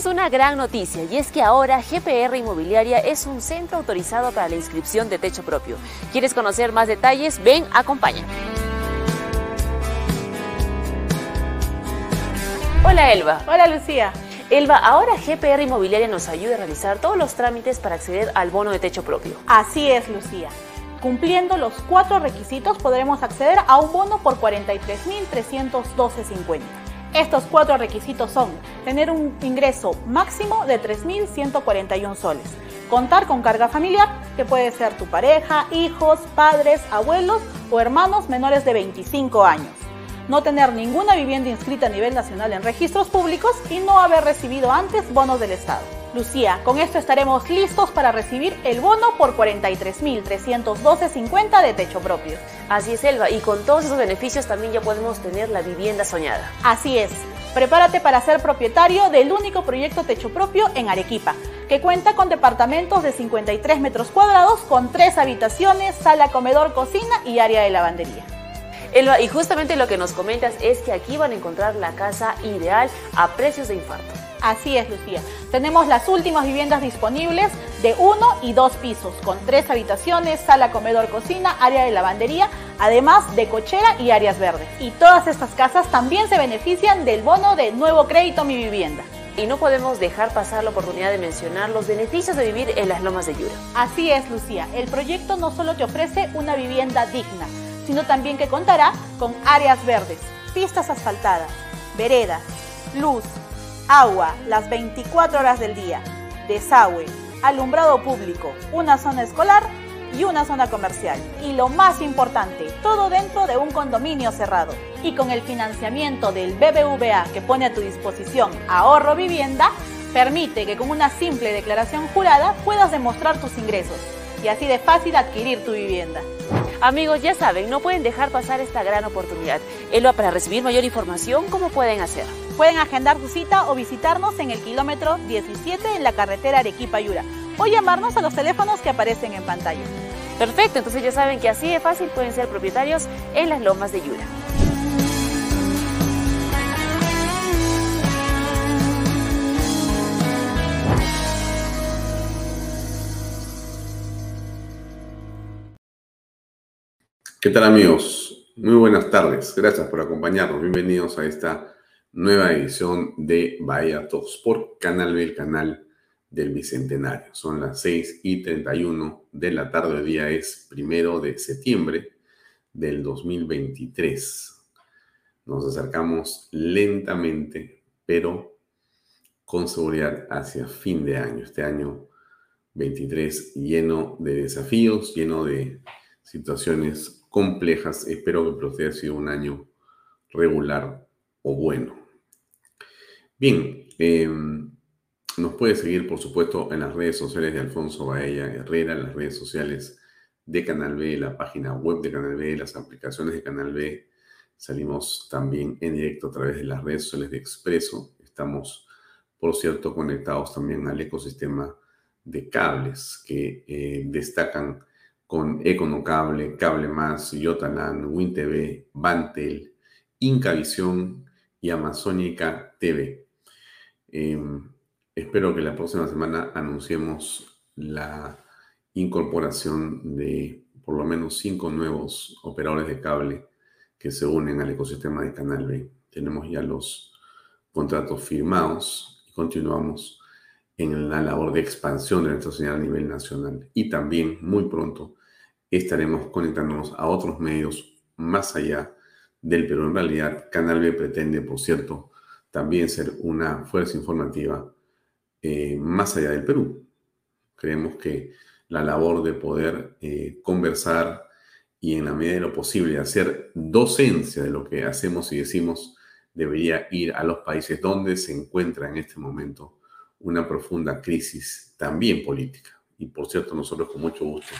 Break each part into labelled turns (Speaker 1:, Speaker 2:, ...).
Speaker 1: Tenemos una gran noticia y es que ahora GPR Inmobiliaria es un centro autorizado para la inscripción de techo propio. ¿Quieres conocer más detalles? Ven, acompáñame. Hola Elba.
Speaker 2: Hola Lucía.
Speaker 1: Elba, ahora GPR Inmobiliaria nos ayuda a realizar todos los trámites para acceder al bono de techo propio.
Speaker 2: Así es, Lucía. Cumpliendo los cuatro requisitos podremos acceder a un bono por 43.312.50. Estos cuatro requisitos son tener un ingreso máximo de 3.141 soles, contar con carga familiar, que puede ser tu pareja, hijos, padres, abuelos o hermanos menores de 25 años, no tener ninguna vivienda inscrita a nivel nacional en registros públicos y no haber recibido antes bonos del Estado. Lucía, con esto estaremos listos para recibir el bono por 43.312.50 de techo propio.
Speaker 1: Así es, Elba, y con todos esos beneficios también ya podemos tener la vivienda soñada.
Speaker 2: Así es. Prepárate para ser propietario del único proyecto techo propio en Arequipa, que cuenta con departamentos de 53 metros cuadrados con tres habitaciones, sala, comedor, cocina y área de lavandería.
Speaker 1: Elba, y justamente lo que nos comentas es que aquí van a encontrar la casa ideal a precios de infarto.
Speaker 2: Así es, Lucía. Tenemos las últimas viviendas disponibles de uno y dos pisos, con tres habitaciones, sala, comedor, cocina, área de lavandería, además de cochera y áreas verdes. Y todas estas casas también se benefician del bono de nuevo crédito Mi Vivienda.
Speaker 1: Y no podemos dejar pasar la oportunidad de mencionar los beneficios de vivir en las lomas de Yura.
Speaker 2: Así es, Lucía. El proyecto no solo te ofrece una vivienda digna, sino también que contará con áreas verdes, pistas asfaltadas, veredas, luz, agua las 24 horas del día, desagüe, alumbrado público, una zona escolar y una zona comercial. Y lo más importante, todo dentro de un condominio cerrado. Y con el financiamiento del BBVA que pone a tu disposición ahorro vivienda, permite que con una simple declaración jurada puedas demostrar tus ingresos y así de fácil adquirir tu vivienda.
Speaker 1: Amigos, ya saben, no pueden dejar pasar esta gran oportunidad. Elba, para recibir mayor información, ¿cómo pueden hacer?
Speaker 2: Pueden agendar su cita o visitarnos en el kilómetro 17 en la carretera Arequipa-Yura o llamarnos a los teléfonos que aparecen en pantalla.
Speaker 1: Perfecto, entonces ya saben que así de fácil pueden ser propietarios en las lomas de Yura.
Speaker 3: ¿Qué tal amigos? Muy buenas tardes. Gracias por acompañarnos. Bienvenidos a esta nueva edición de Bahía Talks por Canal B, el canal del Bicentenario. Son las 6 y 31 de la tarde. El día es primero de septiembre del 2023. Nos acercamos lentamente, pero con seguridad hacia fin de año. Este año 23 lleno de desafíos, lleno de situaciones complejas. Espero que usted haya sido un año regular o bueno. Bien, em, nos puede seguir, por supuesto, en las redes sociales de Alfonso Baella Herrera, en las redes sociales de Canal B, la página web de Canal B, las aplicaciones de Canal B. Salimos también en directo a través de las redes sociales de Expreso. Estamos, por cierto, conectados también al ecosistema de cables que eh, destacan con Econocable, Cable Más, Yotalan, WinTV, Bantel, Incavisión y Amazónica TV. Em, espero que la próxima semana anunciemos la incorporación de por lo menos cinco nuevos operadores de cable que se unen al ecosistema de Canal B. Tenemos ya los contratos firmados y continuamos en la labor de expansión de nuestra señal a nivel nacional. Y también muy pronto estaremos conectándonos a otros medios más allá del Perú. En realidad, Canal B pretende, por cierto, también ser una fuerza informativa eh, más allá del Perú. Creemos que la labor de poder eh, conversar y en la medida de lo posible hacer docencia de lo que hacemos y decimos debería ir a los países donde se encuentra en este momento una profunda crisis también política. Y por cierto, nosotros con mucho gusto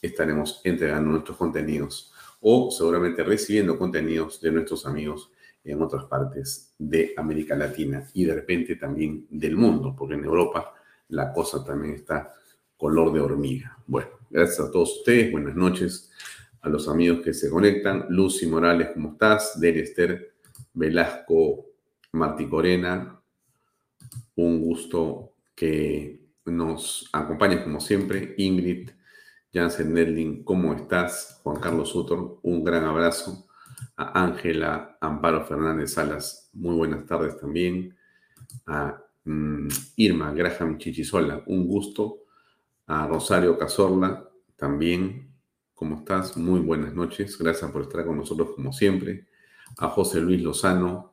Speaker 3: estaremos entregando nuestros contenidos o seguramente recibiendo contenidos de nuestros amigos en otras partes de América Latina y de repente también del mundo, porque en Europa la cosa también está color de hormiga. Bueno, gracias a todos ustedes, buenas noches a los amigos que se conectan. Lucy Morales, ¿cómo estás? Del Esther Velasco Martí Corena, un gusto que nos acompañes como siempre. Ingrid Jansen Nedling, ¿cómo estás? Juan Carlos Sutor, un gran abrazo. A Ángela Amparo Fernández Salas, muy buenas tardes también. A mm, Irma Graham Chichisola, un gusto. A Rosario Cazorla, también, ¿cómo estás? Muy buenas noches. Gracias por estar con nosotros como siempre. A José Luis Lozano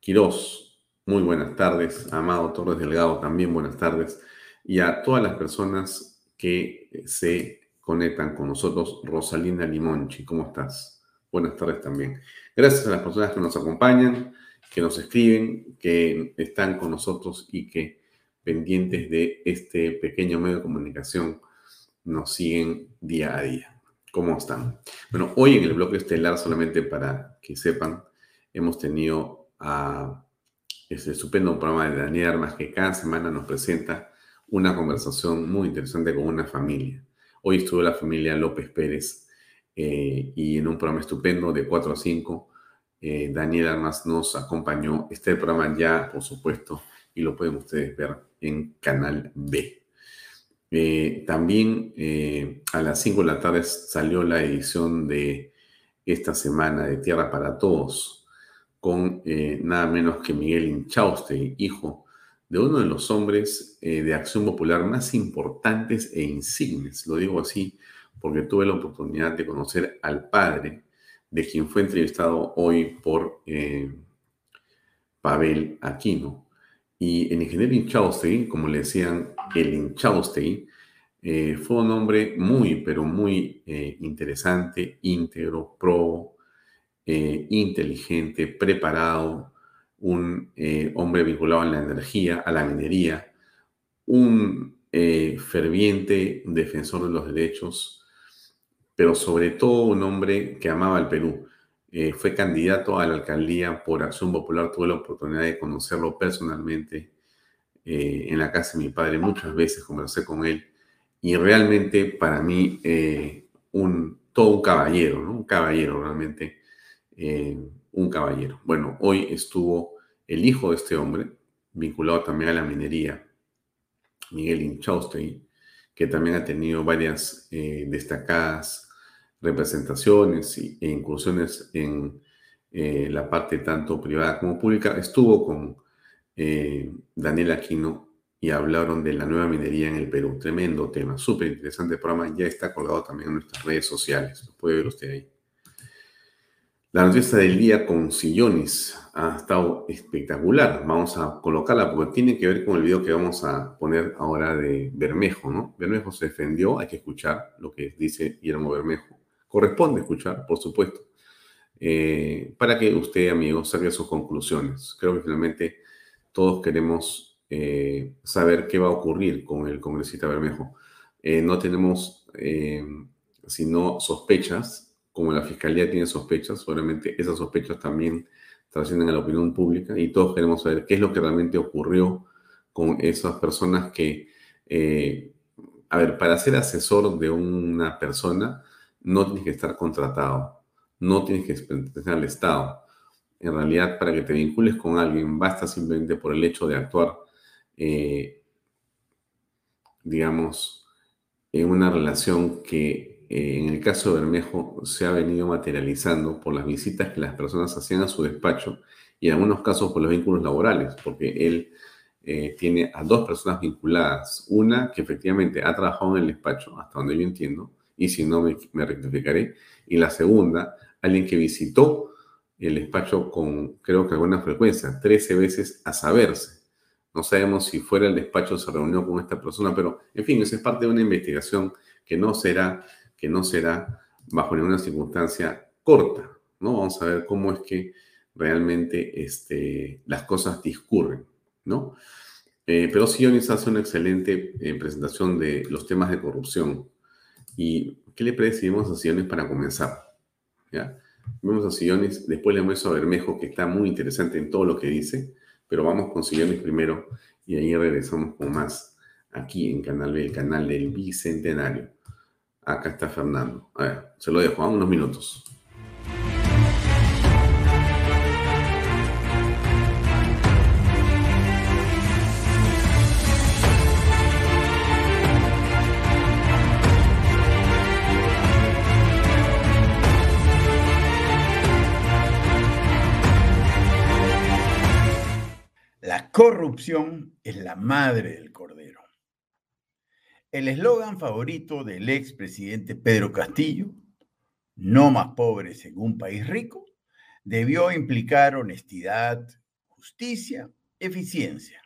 Speaker 3: Quirós, muy buenas tardes. A Amado Torres Delgado, también buenas tardes. Y a todas las personas que se conectan con nosotros. Rosalinda Limonchi, ¿cómo estás? Buenas tardes también. Gracias a las personas que nos acompañan, que nos escriben, que están con nosotros y que pendientes de este pequeño medio de comunicación nos siguen día a día. ¿Cómo están? Bueno, hoy en el bloque estelar, solamente para que sepan, hemos tenido a este estupendo programa de Daniel Armas que cada semana nos presenta una conversación muy interesante con una familia. Hoy estuvo la familia López Pérez eh, y en un programa estupendo de 4 a 5, eh, Daniel Armas nos acompañó. Este programa ya, por supuesto, y lo pueden ustedes ver en Canal B. Eh, también a las 5 de la tarde salió la edición de esta semana de Tierra para Todos con nada menos que Miguel Inchauste, hijo de uno de los hombres eh, de acción popular más importantes e insignes. Lo digo así porque tuve la oportunidad de conocer al padre de quien fue entrevistado hoy por eh, Pavel Aquino. Y el ingeniero Inchaustegui, como le decían el Inchaustegui, eh, fue un hombre muy, pero muy interesante, íntegro, pro, inteligente, preparado, un eh, hombre vinculado a la energía, a la minería, un eh, ferviente defensor de los derechos, pero sobre todo un hombre que amaba al Perú. Eh, fue candidato a la alcaldía por Acción Popular, tuve la oportunidad de conocerlo personalmente en la casa de mi padre, muchas veces conversé con él y realmente para mí un, todo un caballero, un caballero realmente, un caballero. Bueno, hoy estuvo el hijo de este hombre, vinculado también a la minería, Miguel Inchaustegui, que también ha tenido varias eh, destacadas representaciones e incursiones en eh, la parte tanto privada como pública, estuvo con eh, Daniel Aquino y hablaron de la nueva minería en el Perú. Tremendo tema, súper interesante programa, ya está colgado también en nuestras redes sociales, lo puede ver usted ahí. La noticia del día con sillones ha estado espectacular. Vamos a colocarla porque tiene que ver con el video que vamos a poner ahora de Bermejo, ¿no? Bermejo se defendió, hay que escuchar lo que dice Guillermo Bermejo. Corresponde escuchar, por supuesto, eh, para que usted, amigo, saque sus conclusiones. Creo que finalmente todos queremos eh, saber qué va a ocurrir con el congresista Bermejo. Eh, no tenemos sino sospechas como la fiscalía tiene sospechas, obviamente esas sospechas también trascienden a la opinión pública y todos queremos saber qué es lo que realmente ocurrió con esas personas que, eh, a ver, para ser asesor de una persona no tienes que estar contratado, no tienes que pertenecer al Estado. En realidad, para que te vincules con alguien, basta simplemente por el hecho de actuar, eh, digamos, en una relación que eh, en el caso de Bermejo se ha venido materializando por las visitas que las personas hacían a su despacho y en algunos casos por los vínculos laborales, porque él eh, tiene a dos personas vinculadas. Una que efectivamente ha trabajado en el despacho, hasta donde yo entiendo, y si no me, rectificaré. Y la segunda, alguien que visitó el despacho con, creo que alguna frecuencia, 13 veces a saberse. No sabemos si fuera el despacho se reunió con esta persona, pero en fin, eso es parte de una investigación que no será, que no será bajo ninguna circunstancia corta, ¿no? Vamos a ver cómo es que realmente este, las cosas discurren, ¿no? Eh, pero Sionis hace una excelente eh, presentación de los temas de corrupción. ¿Y qué le predecimos a Sionis para comenzar? ¿Ya? Vemos a Sionis, después le muestro a Bermejo, que está muy interesante en todo lo que dice, pero vamos con Sionis primero y ahí regresamos con más aquí en Canal B, el canal del Bicentenario. Acá está Fernando. A ver, se lo dejo, a unos minutos.
Speaker 4: La corrupción es la madre del cordero. El eslogan favorito del expresidente Pedro Castillo, no más pobres en un país rico, debió implicar honestidad, justicia, eficiencia.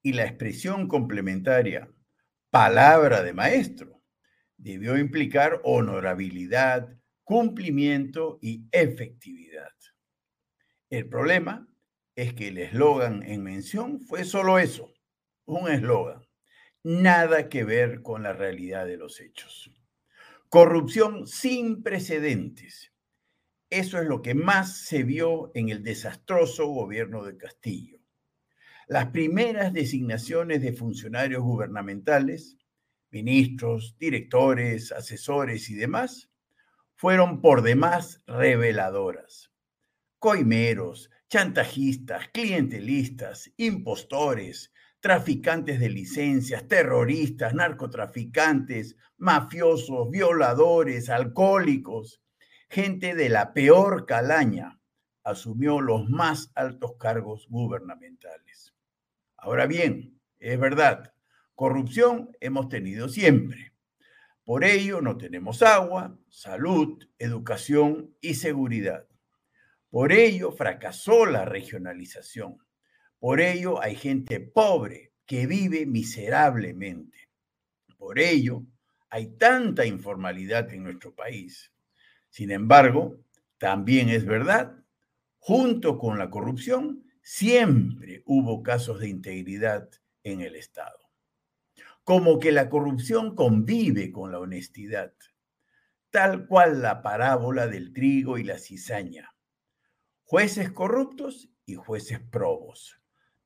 Speaker 4: Y la expresión complementaria, palabra de maestro, debió implicar honorabilidad, cumplimiento y efectividad. El problema es que el eslogan en mención fue solo eso, un eslogan nada que ver con la realidad de los hechos. Corrupción sin precedentes. Eso es lo que más se vio en el desastroso gobierno de Castillo. Las primeras designaciones de funcionarios gubernamentales, ministros, directores, asesores y demás, fueron por demás reveladoras. Coimeros, chantajistas, clientelistas, impostores, traficantes de licencias, terroristas, narcotraficantes, mafiosos, violadores, alcohólicos, gente de la peor calaña asumió los más altos cargos gubernamentales. Ahora bien, es verdad, corrupción hemos tenido siempre. Por ello no tenemos agua, salud, educación y seguridad. Por ello fracasó la regionalización. Por ello hay gente pobre que vive miserablemente. Por ello hay tanta informalidad en nuestro país. Sin embargo, también es verdad, junto con la corrupción, siempre hubo casos de integridad en el Estado. Como que la corrupción convive con la honestidad, tal cual la parábola del trigo y la cizaña. Jueces corruptos y jueces probos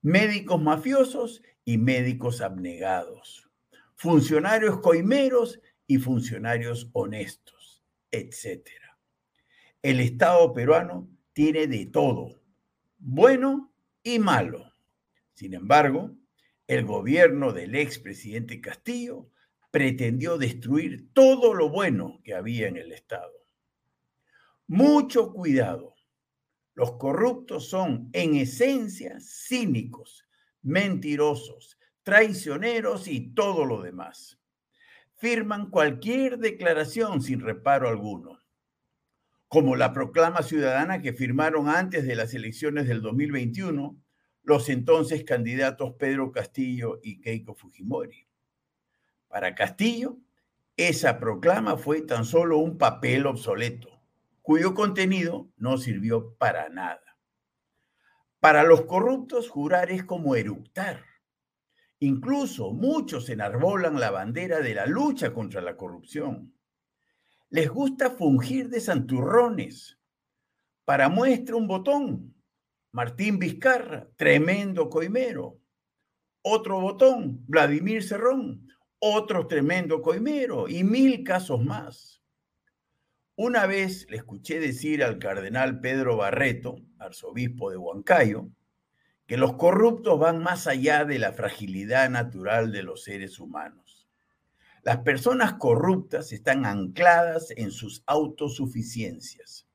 Speaker 4: médicos mafiosos y médicos abnegados, funcionarios coimeros y funcionarios honestos, etc. El Estado peruano tiene de todo, bueno y malo. Sin embargo, el gobierno del expresidente Castillo pretendió destruir todo lo bueno que había en el Estado. Mucho cuidado los corruptos son en esencia cínicos, mentirosos, traicioneros y todo lo demás. Firman cualquier declaración sin reparo alguno, como la proclama ciudadana que firmaron antes de las elecciones del 2021 los entonces candidatos Pedro Castillo y Keiko Fujimori. Para Castillo, esa proclama fue tan solo un papel obsoleto cuyo contenido no sirvió para nada. Para los corruptos, jurar es como eructar. Incluso muchos enarbolan la bandera de la lucha contra la corrupción. Les gusta fungir de santurrones. Para muestra un botón. Martín Vizcarra, tremendo coimero. Otro botón, Vladimir Cerrón, otro tremendo coimero y mil casos más. Una vez le escuché decir al cardenal Pedro Barreto, arzobispo de Huancayo, que los corruptos van más allá de la fragilidad natural de los seres humanos. Las personas corruptas están ancladas en sus autosuficiencias.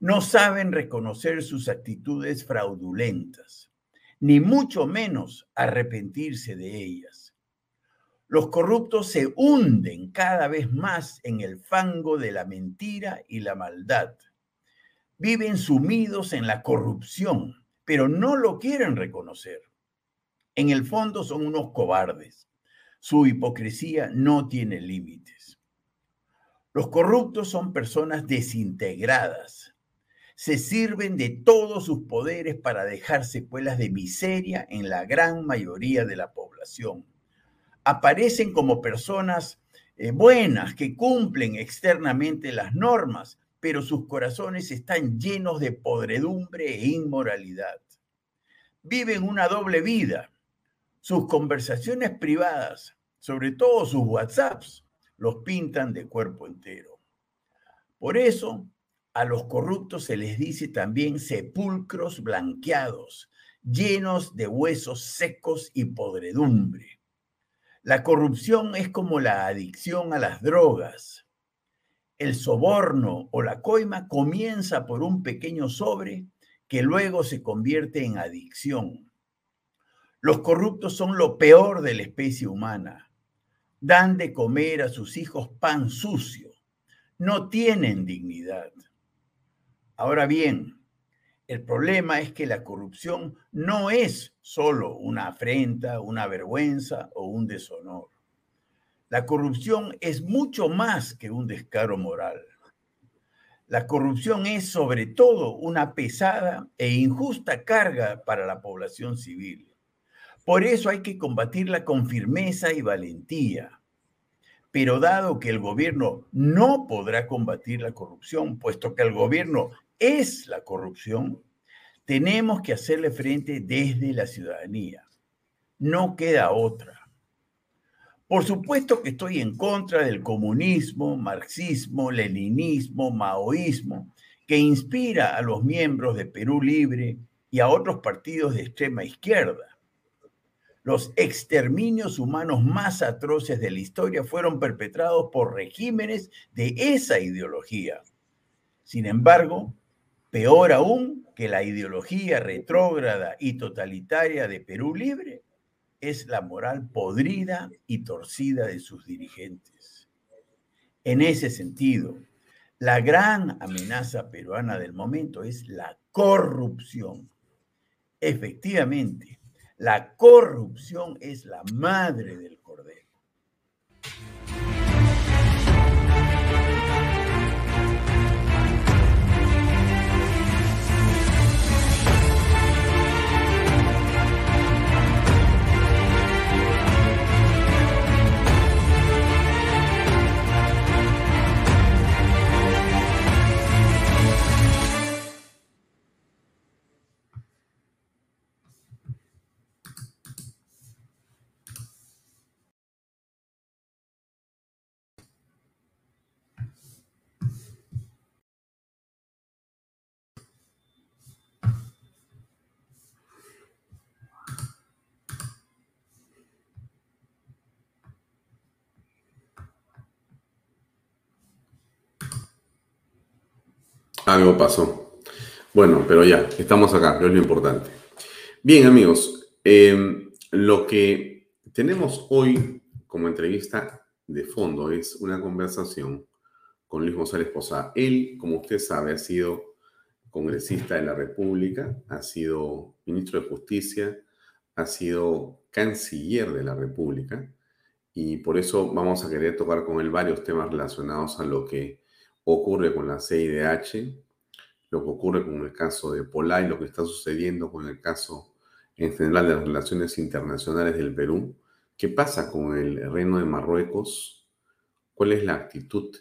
Speaker 4: No saben reconocer sus actitudes fraudulentas. ni mucho menos arrepentirse de ellas. Los corruptos se hunden cada vez más en el fango de la mentira y la maldad. Viven sumidos en la corrupción, pero no lo quieren reconocer. En el fondo son unos cobardes. Su hipocresía no tiene límites. Los corruptos son personas desintegradas, se sirven de todos sus poderes para dejar secuelas de miseria en la gran mayoría de la población. Aparecen como personas eh, buenas que cumplen externamente las normas, pero sus corazones están llenos de podredumbre e inmoralidad. Viven una doble vida. Sus conversaciones privadas, sobre todo sus WhatsApps, los pintan de cuerpo entero. Por eso, a los corruptos se les dice también sepulcros blanqueados, llenos de huesos secos y podredumbre. La corrupción es como la adicción a las drogas. El soborno o la coima comienza por un pequeño sobre que luego se convierte en adicción. Los corruptos son lo peor de la especie humana. Dan de comer a sus hijos pan sucio. No tienen dignidad. Ahora bien, el problema es que la corrupción no es solo una afrenta, una vergüenza o un deshonor. La corrupción es mucho más que un descaro moral. La corrupción es sobre todo una pesada e injusta carga para la población civil. Por eso hay que combatirla con firmeza y valentía. Pero dado que el gobierno no podrá combatir la corrupción, puesto que el gobierno es la corrupción, tenemos que hacerle frente desde la ciudadanía. No queda otra. Por supuesto que estoy en contra del comunismo, marxismo, leninismo, maoísmo, que inspira a los miembros de Perú Libre y a otros partidos de extrema izquierda. Los exterminios humanos más atroces de la historia fueron perpetrados por regímenes de esa ideología. Sin embargo, Peor aún que la ideología retrógrada y totalitaria de Perú Libre es la moral podrida y torcida de sus dirigentes. En ese sentido, la gran amenaza peruana del momento es la corrupción. Efectivamente, la corrupción es la madre del cordero.
Speaker 3: Algo pasó. Bueno, pero ya, estamos acá, es lo importante. Bien, amigos, em, lo que tenemos hoy como entrevista de fondo es una conversación con Luis González Posada. Él, como usted sabe, ha sido congresista de la República, ha sido ministro de Justicia, ha sido canciller de la República y por eso vamos a querer tocar con él varios temas relacionados a lo que ocurre con la CIDH, lo que ocurre con el caso de Polay, lo que está sucediendo con el caso en general de las relaciones internacionales del Perú. ¿Qué pasa con el reino de Marruecos? ¿Cuál es la actitud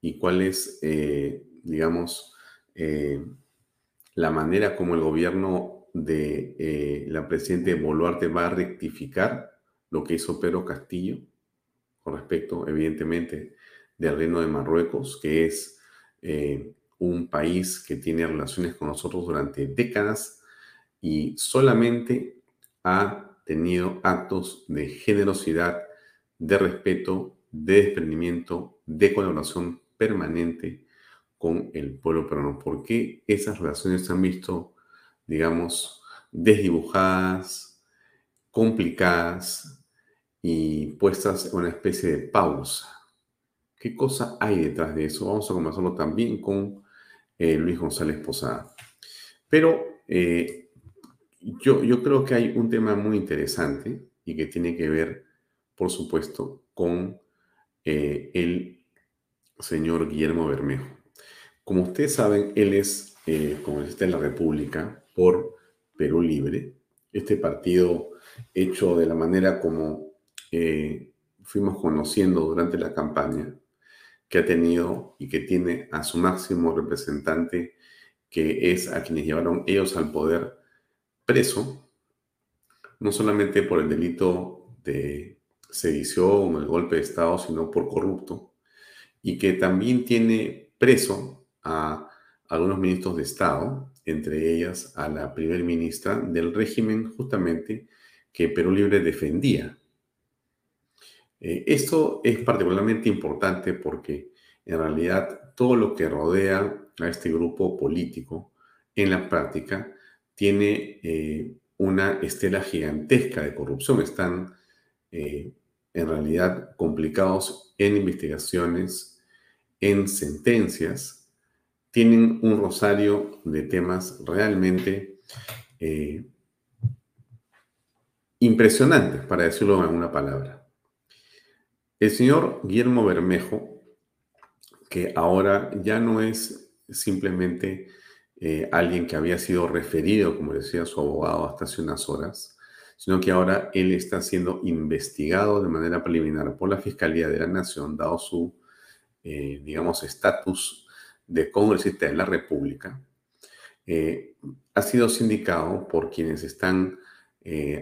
Speaker 3: y cuál es, eh, digamos, eh, la manera como el gobierno de eh, la presidenta Boluarte va a rectificar lo que hizo Pedro Castillo con respecto, evidentemente, del Reino de Marruecos, que es eh, un país que tiene relaciones con nosotros durante décadas y solamente ha tenido actos de generosidad, de respeto, de desprendimiento, de colaboración permanente con el pueblo peruano. ¿Por qué esas relaciones se han visto, digamos, desdibujadas, complicadas y puestas en una especie de pausa. ¿Qué cosa hay detrás de eso? Vamos a conversarlo también con eh, Luis González Posada. Pero eh, yo, yo creo que hay un tema muy interesante y que tiene que ver, por supuesto, con eh, el señor Guillermo Bermejo. Como ustedes saben, él es congresista de la República por Perú Libre, este partido hecho de la manera como fuimos conociendo durante la campaña, que ha tenido y que tiene a su máximo representante, que es a quienes llevaron ellos al poder preso, no solamente por el delito de sedición o el golpe de Estado, sino por corrupto, y que también tiene preso a algunos ministros de Estado, entre ellas a la primer ministra del régimen justamente que Perú Libre defendía eh, esto es particularmente importante porque en realidad todo lo que rodea a este grupo político en la práctica tiene eh, una estela gigantesca de corrupción. Están eh, en realidad complicados en investigaciones, en sentencias, tienen un rosario de temas realmente impresionantes, para decirlo en una palabra. El señor Guillermo Bermejo, que ahora ya no es simplemente eh, alguien que había sido referido, como decía su abogado hasta hace unas horas, sino que ahora él está siendo investigado de manera preliminar por la Fiscalía de la Nación, dado su, eh, digamos, estatus de congresista de la República. Eh, ha sido sindicado por quienes están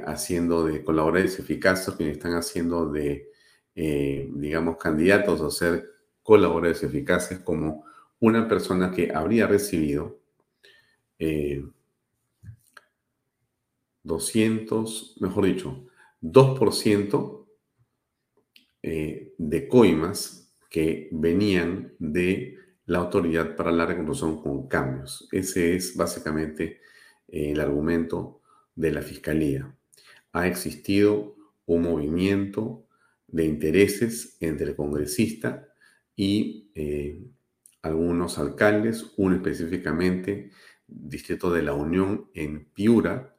Speaker 3: haciendo de colaboradores eficaces, quienes están haciendo de eh, digamos, candidatos a ser colaboradores eficaces como una persona que habría recibido 200, eh, mejor dicho, 2% eh, de coimas que venían de la autoridad para la reconstrucción con cambios. Ese es básicamente el argumento de la Fiscalía. Ha existido un movimiento de intereses entre el congresista y eh, algunos alcaldes, uno específicamente, Distrito de la Unión en Piura,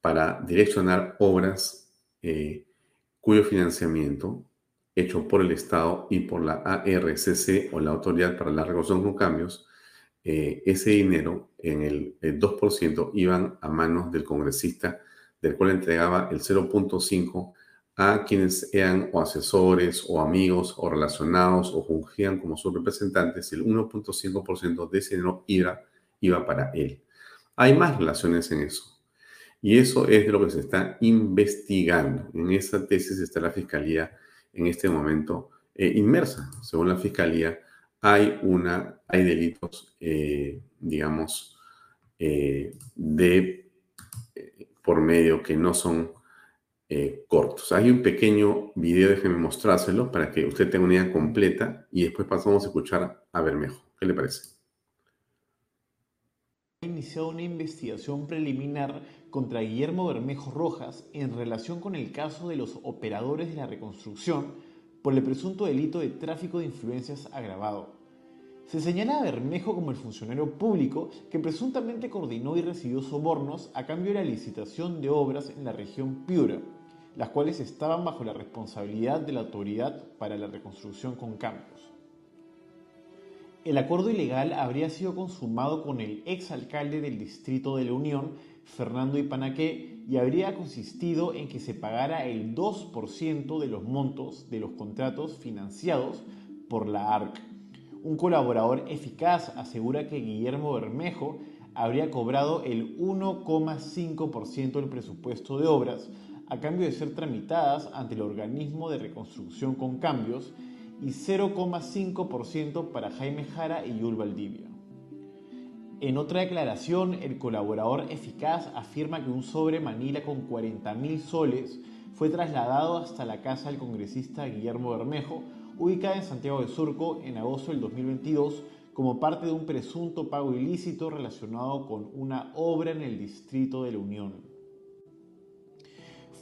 Speaker 3: para direccionar obras eh, cuyo financiamiento, hecho por el Estado y por la ARCC o la Autoridad para la Reconstrucción con Cambios, eh, ese dinero en el, el 2% iban a manos del congresista, del cual entregaba el 0.5% a quienes eran o asesores o amigos o relacionados o fungían como sus representantes, el 1.5% de ese dinero iba, iba para él. Hay más relaciones en eso. Y eso es de lo que se está investigando. En esa tesis está la Fiscalía en este momento eh, inmersa. Según la Fiscalía, hay, una, hay delitos, eh, digamos, eh, de por medio que no son eh. Hay un pequeño video, déjeme mostrárselo para que usted tenga una idea completa y después pasamos a escuchar a Bermejo. ¿Qué le parece?
Speaker 5: Ha iniciado una investigación preliminar contra Guillermo Bermejo Rojas en relación con el caso de los operadores de la reconstrucción por el presunto delito de tráfico de influencias agravado. Se señala a Bermejo como el funcionario público que presuntamente coordinó y recibió sobornos a cambio de la licitación de obras en la región Piura, las cuales estaban bajo la responsabilidad de la Autoridad para la Reconstrucción con Cambios. El acuerdo ilegal habría sido consumado con el exalcalde del Distrito de la Unión, Fernando Ipanaque, y habría consistido en que se pagara el 2% de los montos de los contratos financiados por la ARC un colaborador eficaz asegura que Guillermo Bermejo habría cobrado el 1,5% del presupuesto de obras a cambio de ser tramitadas ante el organismo de reconstrucción con cambios y 0,5% para Jaime Jara y Yul Valdivia. En otra declaración, el colaborador eficaz afirma que un sobre Manila con 40.000 soles fue trasladado hasta la casa del congresista Guillermo Bermejo ubicada en Santiago de Surco en agosto del 2022 como parte de un presunto pago ilícito relacionado con una obra en el Distrito de la Unión.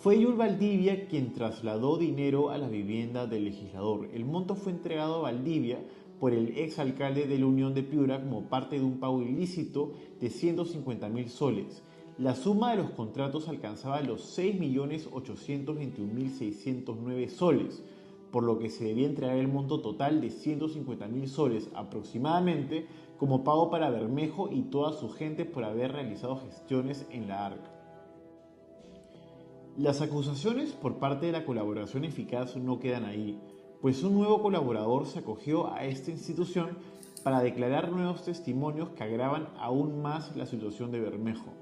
Speaker 5: Fue Yul Valdivia quien trasladó dinero a la vivienda del legislador. El monto fue entregado a Valdivia por el exalcalde de la Unión de Piura como parte de un pago ilícito de 150 mil soles. La suma de los contratos alcanzaba los 6.821.609 soles, por lo que se debía entregar el monto total de 150 mil soles aproximadamente como pago para Bermejo y toda su gente por haber realizado gestiones en la ARC. Las acusaciones por parte de la colaboración eficaz no quedan ahí, pues un nuevo colaborador se acogió a esta institución para declarar nuevos testimonios que agravan aún más la situación de Bermejo.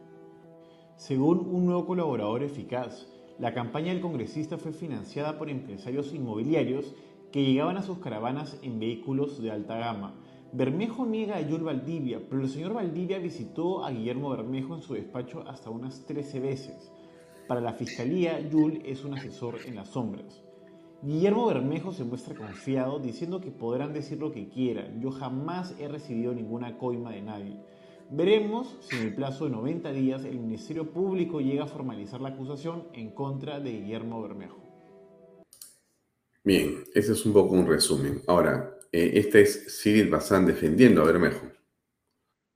Speaker 5: Según un nuevo colaborador eficaz, la campaña del congresista fue financiada por empresarios inmobiliarios que llegaban a sus caravanas en vehículos de alta gama. Bermejo niega a Yul Valdivia, pero el señor Valdivia visitó a Guillermo Bermejo en su despacho hasta unas 13 veces. Para la fiscalía, Yul es un asesor en las sombras. Guillermo Bermejo se muestra confiado diciendo que podrán decir lo que quieran. Yo jamás he recibido ninguna coima de nadie. Veremos si en el plazo de 90 días el Ministerio Público llega a formalizar la acusación en contra de Guillermo Bermejo.
Speaker 3: Bien, ese es un poco un resumen. Ahora, eh, este es Cyril Bazán defendiendo a Bermejo.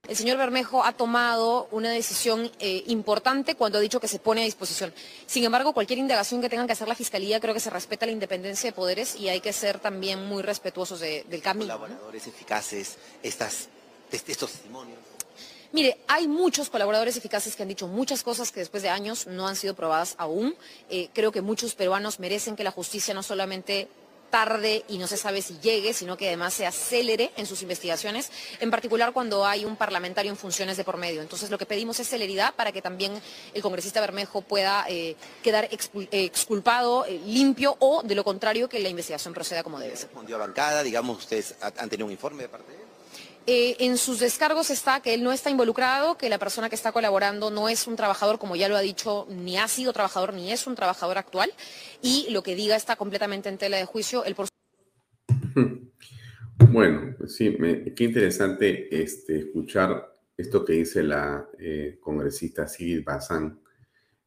Speaker 6: El señor Bermejo ha tomado una decisión eh, importante cuando ha dicho que se pone a disposición. Sin embargo, cualquier indagación que tenga que hacer la Fiscalía, creo que se respeta la independencia de poderes y hay que ser también muy respetuosos del camino.
Speaker 7: Colaboradores eficaces, estas, estos testimonios.
Speaker 6: Mire, hay muchos colaboradores eficaces que han dicho muchas cosas que después de años no han sido probadas aún. Eh, creo que muchos peruanos merecen que la justicia no solamente tarde y no se sabe si llegue, sino que además se acelere en sus investigaciones, en particular cuando hay un parlamentario en funciones de por medio. Entonces lo que pedimos es celeridad para que también el congresista Bermejo pueda eh, quedar exculpado, eh, limpio o de lo contrario que la investigación proceda como debe ser.
Speaker 7: ¿Respondió a bancada? Digamos, ¿ustedes han tenido un informe de parte de?
Speaker 6: Eh, en sus descargos está que él no está involucrado, que la persona que está colaborando no es un trabajador, como ya lo ha dicho, ni ha sido trabajador ni es un trabajador actual, y lo que diga está completamente en tela de juicio. El
Speaker 3: bueno, pues sí, qué interesante este, escuchar esto que dice la eh, congresista Sigrid Bazán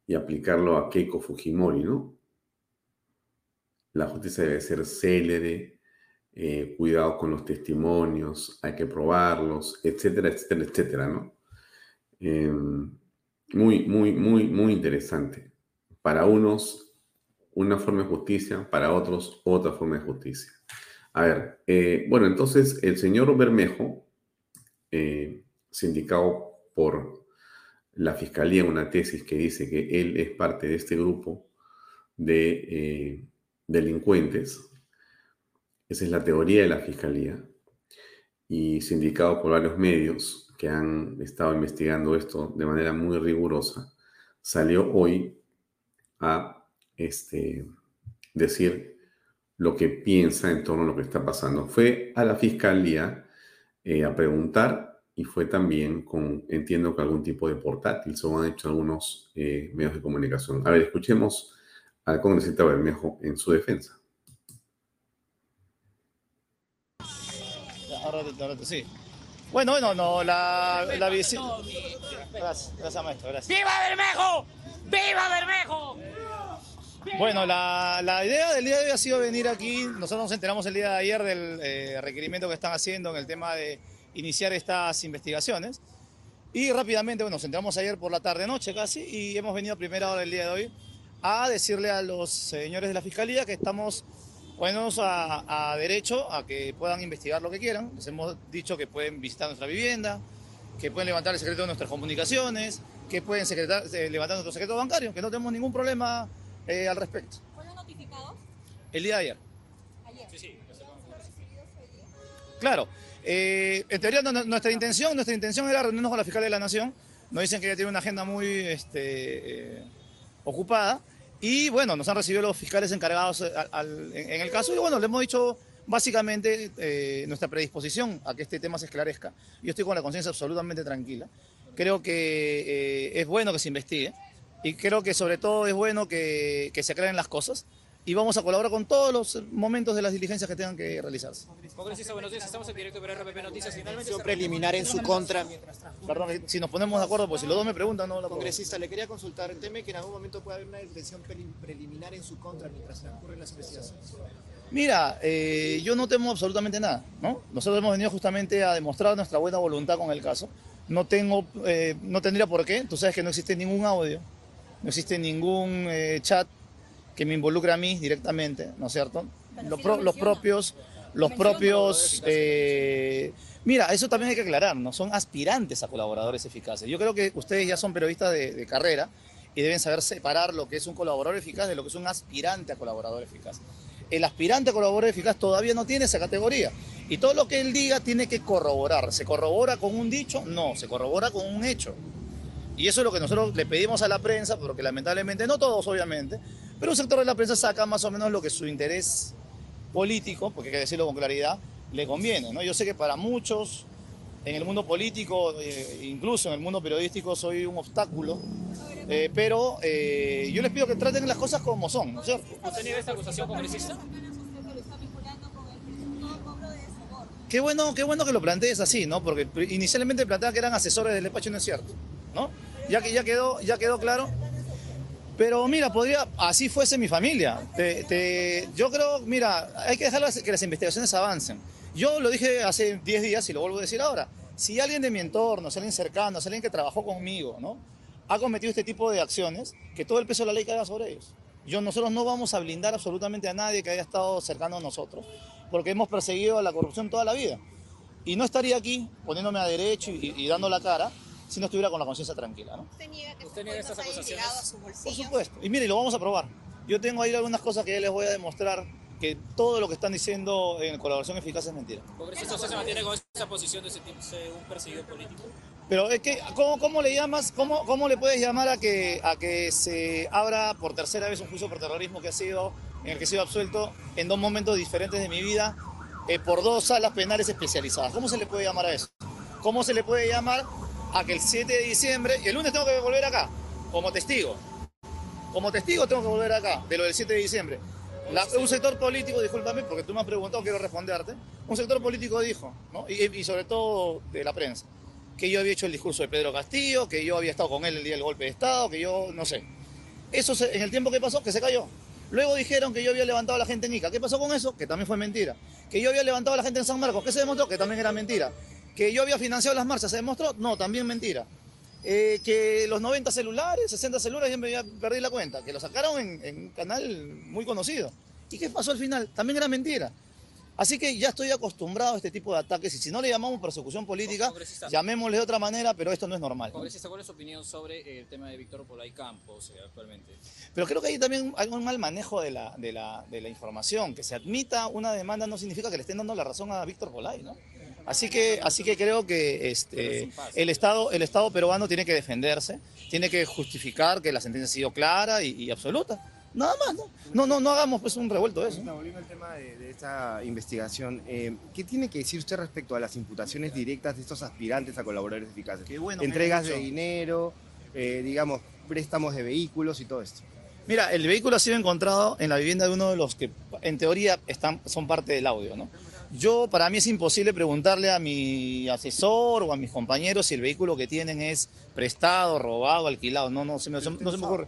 Speaker 3: y aplicarlo a Keiko Fujimori, ¿no? La justicia debe ser célere, eh, cuidado con los testimonios, hay que probarlos, etcétera, etcétera, etcétera, ¿no? Em, muy, muy, muy, muy interesante. Para unos, una forma de justicia, para otros, otra forma de justicia. A ver, eh, bueno, entonces el señor Bermejo, eh, sindicado por la fiscalía una tesis que dice que él es parte de este grupo de delincuentes, esa es la teoría de la Fiscalía y sindicado por varios medios que han estado investigando esto de manera muy rigurosa, salió hoy a este, decir lo que piensa en torno a lo que está pasando. Fue a la Fiscalía eh, a preguntar y fue también con, entiendo que algún tipo de portátil, según han hecho algunos eh, medios de comunicación. A ver, escuchemos al congresista Bermejo en su defensa.
Speaker 8: Sí. Bueno, bueno, no, la, la visita. Gracias, gracias, maestro, gracias.
Speaker 9: ¡Viva Bermejo! ¡Viva Bermejo!
Speaker 8: Bueno, la, la, idea del día de hoy ha sido venir aquí. Nosotros nos enteramos el día de ayer del eh, requerimiento que están haciendo en el tema de iniciar estas investigaciones. Y rápidamente, bueno, nos enteramos ayer por la tarde-noche casi y hemos venido a primera hora del día de hoy a decirle a los señores de la Fiscalía que estamos Ponemos a, derecho a que puedan investigar lo que quieran. Les hemos dicho que pueden visitar nuestra vivienda, que pueden levantar el secreto de nuestras comunicaciones, que pueden eh, levantar nuestro secreto bancario, que no tenemos ningún problema eh, al respecto.
Speaker 10: ¿Fueron notificados?
Speaker 8: El día de ayer.
Speaker 10: ¿Ayer? Sí, sí.
Speaker 8: Claro. Eh, en teoría nuestra intención, nuestra intención era reunirnos con la fiscal de la Nación. Nos dicen que ella tiene una agenda muy este, ocupada y bueno, nos han recibido los fiscales encargados eh, en, el caso y bueno, le hemos dicho básicamente eh, nuestra predisposición a que este tema se esclarezca. Yo estoy con la conciencia absolutamente tranquila. Creo que eh, es bueno que se investigue y creo que sobre todo es bueno que, que se aclaren las cosas y vamos a colaborar con todos los momentos de las diligencias que tengan que realizarse.
Speaker 11: Congresista, buenos días. Estamos en directo para RPP Noticias. Finalmente,
Speaker 12: preliminar en su contra.
Speaker 8: Perdón, si nos ponemos de acuerdo, pues si los dos me preguntan, no la
Speaker 12: Congresista, le quería consultar, ¿teme que en algún momento pueda haber una detención pre- preliminar en su contra mientras transcurren las investigaciones?
Speaker 8: Mira, eh, yo no temo absolutamente nada, ¿no? Nosotros hemos venido justamente a demostrar nuestra buena voluntad con el caso. No tengo, eh, no tendría por qué. Tú sabes que no existe ningún audio, no existe ningún eh, chat que me involucre a mí directamente, ¿no es cierto? Los, pro- los propios, los propios. eh, mira, eso también hay que aclarar, ¿no? Son aspirantes a colaboradores eficaces. Yo creo que ustedes ya son periodistas de, de carrera y deben saber separar lo que es un colaborador eficaz de lo que es un aspirante a colaborador eficaz. El aspirante a colaborador eficaz todavía no tiene esa categoría. Y todo lo que él diga tiene que corroborar. ¿Se corrobora con un dicho? No, se corrobora con un hecho. Y eso es lo que nosotros le pedimos a la prensa, porque lamentablemente, no todos obviamente, pero un sector de la prensa saca más o menos lo que su interés político, porque hay que decirlo con claridad, le conviene. ¿no? Yo sé que para muchos en el mundo político, eh, incluso en el mundo periodístico, soy un obstáculo, eh, pero eh, yo les pido que traten las cosas como son, ¿no es cierto?
Speaker 11: ¿Usted niega esta acusación, congresista?
Speaker 8: Qué bueno, qué bueno que lo plantees así, ¿no? Porque inicialmente planteaban que eran asesores del despacho y no es cierto, ¿no? Ya que ya quedó, ya quedó claro. Pero mira, podría, así fuese mi familia. Yo creo, mira, hay que dejar que las investigaciones avancen. Yo lo dije hace 10 días y lo vuelvo a decir ahora. Si alguien de mi entorno, si alguien cercano, si alguien que trabajó conmigo, ¿no? Ha cometido este tipo de acciones, que todo el peso de la ley caiga sobre ellos. Yo, nosotros no vamos a blindar absolutamente a nadie que haya estado cercano a nosotros, porque hemos perseguido a la corrupción toda la vida. Y no estaría aquí poniéndome a derecho y, y dando la cara si no estuviera con la conciencia tranquila, ¿no?
Speaker 11: ¿Usted niega estas acusaciones?
Speaker 8: Por supuesto. Y mire, lo vamos a probar. Yo tengo ahí algunas cosas que ya les voy a demostrar que todo lo que están diciendo en colaboración eficaz es mentira.
Speaker 11: Congresista, ¿usted se mantiene con esa posición de sentirse un perseguido político?
Speaker 8: Pero es que, ¿cómo, cómo le llamas, cómo, cómo le puedes llamar a que, a que se abra por tercera vez un juicio por terrorismo que ha sido, en el que he sido absuelto en dos momentos diferentes de mi vida eh, por dos salas penales especializadas? ¿Cómo se le puede llamar a eso? ¿Cómo se le puede llamar a que el 7 de diciembre, el lunes tengo que volver acá, como testigo? Como testigo tengo que volver acá, de lo del 7 de diciembre. La- un sector político, discúlpame, porque tú me has preguntado, quiero responderte. Un sector político dijo, ¿no? y, y sobre todo de la prensa, que yo había hecho el discurso de Pedro Castillo, que yo había estado con él el día del golpe de Estado, que yo, no sé. Eso se- en el tiempo que pasó, que se cayó. Luego dijeron que yo había levantado a la gente en Ica. ¿Qué pasó con eso? Que también fue mentira. Que yo había levantado a la gente en San Marcos. ¿Qué se demostró? Que también era mentira. Que yo había financiado las marchas. ¿Se demostró? No, también mentira. Eh, que los 90 celulares, 60 celulares, ya me ya perdí la cuenta. Que lo sacaron en, en un canal muy conocido. ¿Y qué pasó al final? También era mentira. Así que ya estoy acostumbrado a este tipo de ataques y si no le llamamos persecución política, llamémosle de otra manera, pero esto no es normal.
Speaker 11: Congresista, ¿cuál es su opinión sobre eh, el tema de Víctor Polay Campos eh, actualmente?
Speaker 8: Pero creo que hay también algún mal manejo de la, de, la, de la información. Que se admita una demanda no significa que le estén dando la razón a Víctor Polay, ¿no? Así que, así que creo que este, el, Estado, el Estado peruano tiene que defenderse, tiene que justificar que la sentencia ha sido clara y, y absoluta. Nada más, ¿no? No, no, no hagamos pues un revuelto de eso.
Speaker 13: Volviendo al tema de, de esta investigación, eh, ¿qué tiene que decir usted respecto a las imputaciones directas de estos aspirantes a colaboradores eficaces?
Speaker 8: bueno
Speaker 13: Entregas de dinero, eh, digamos, préstamos de vehículos y todo esto.
Speaker 8: Mira, el vehículo ha sido encontrado en la vivienda de uno de los que en teoría están, son parte del audio, ¿no? Yo, para mí es imposible preguntarle a mi asesor o a mis compañeros si el vehículo que tienen es prestado, robado, alquilado. No, no se me, no se me ocurre.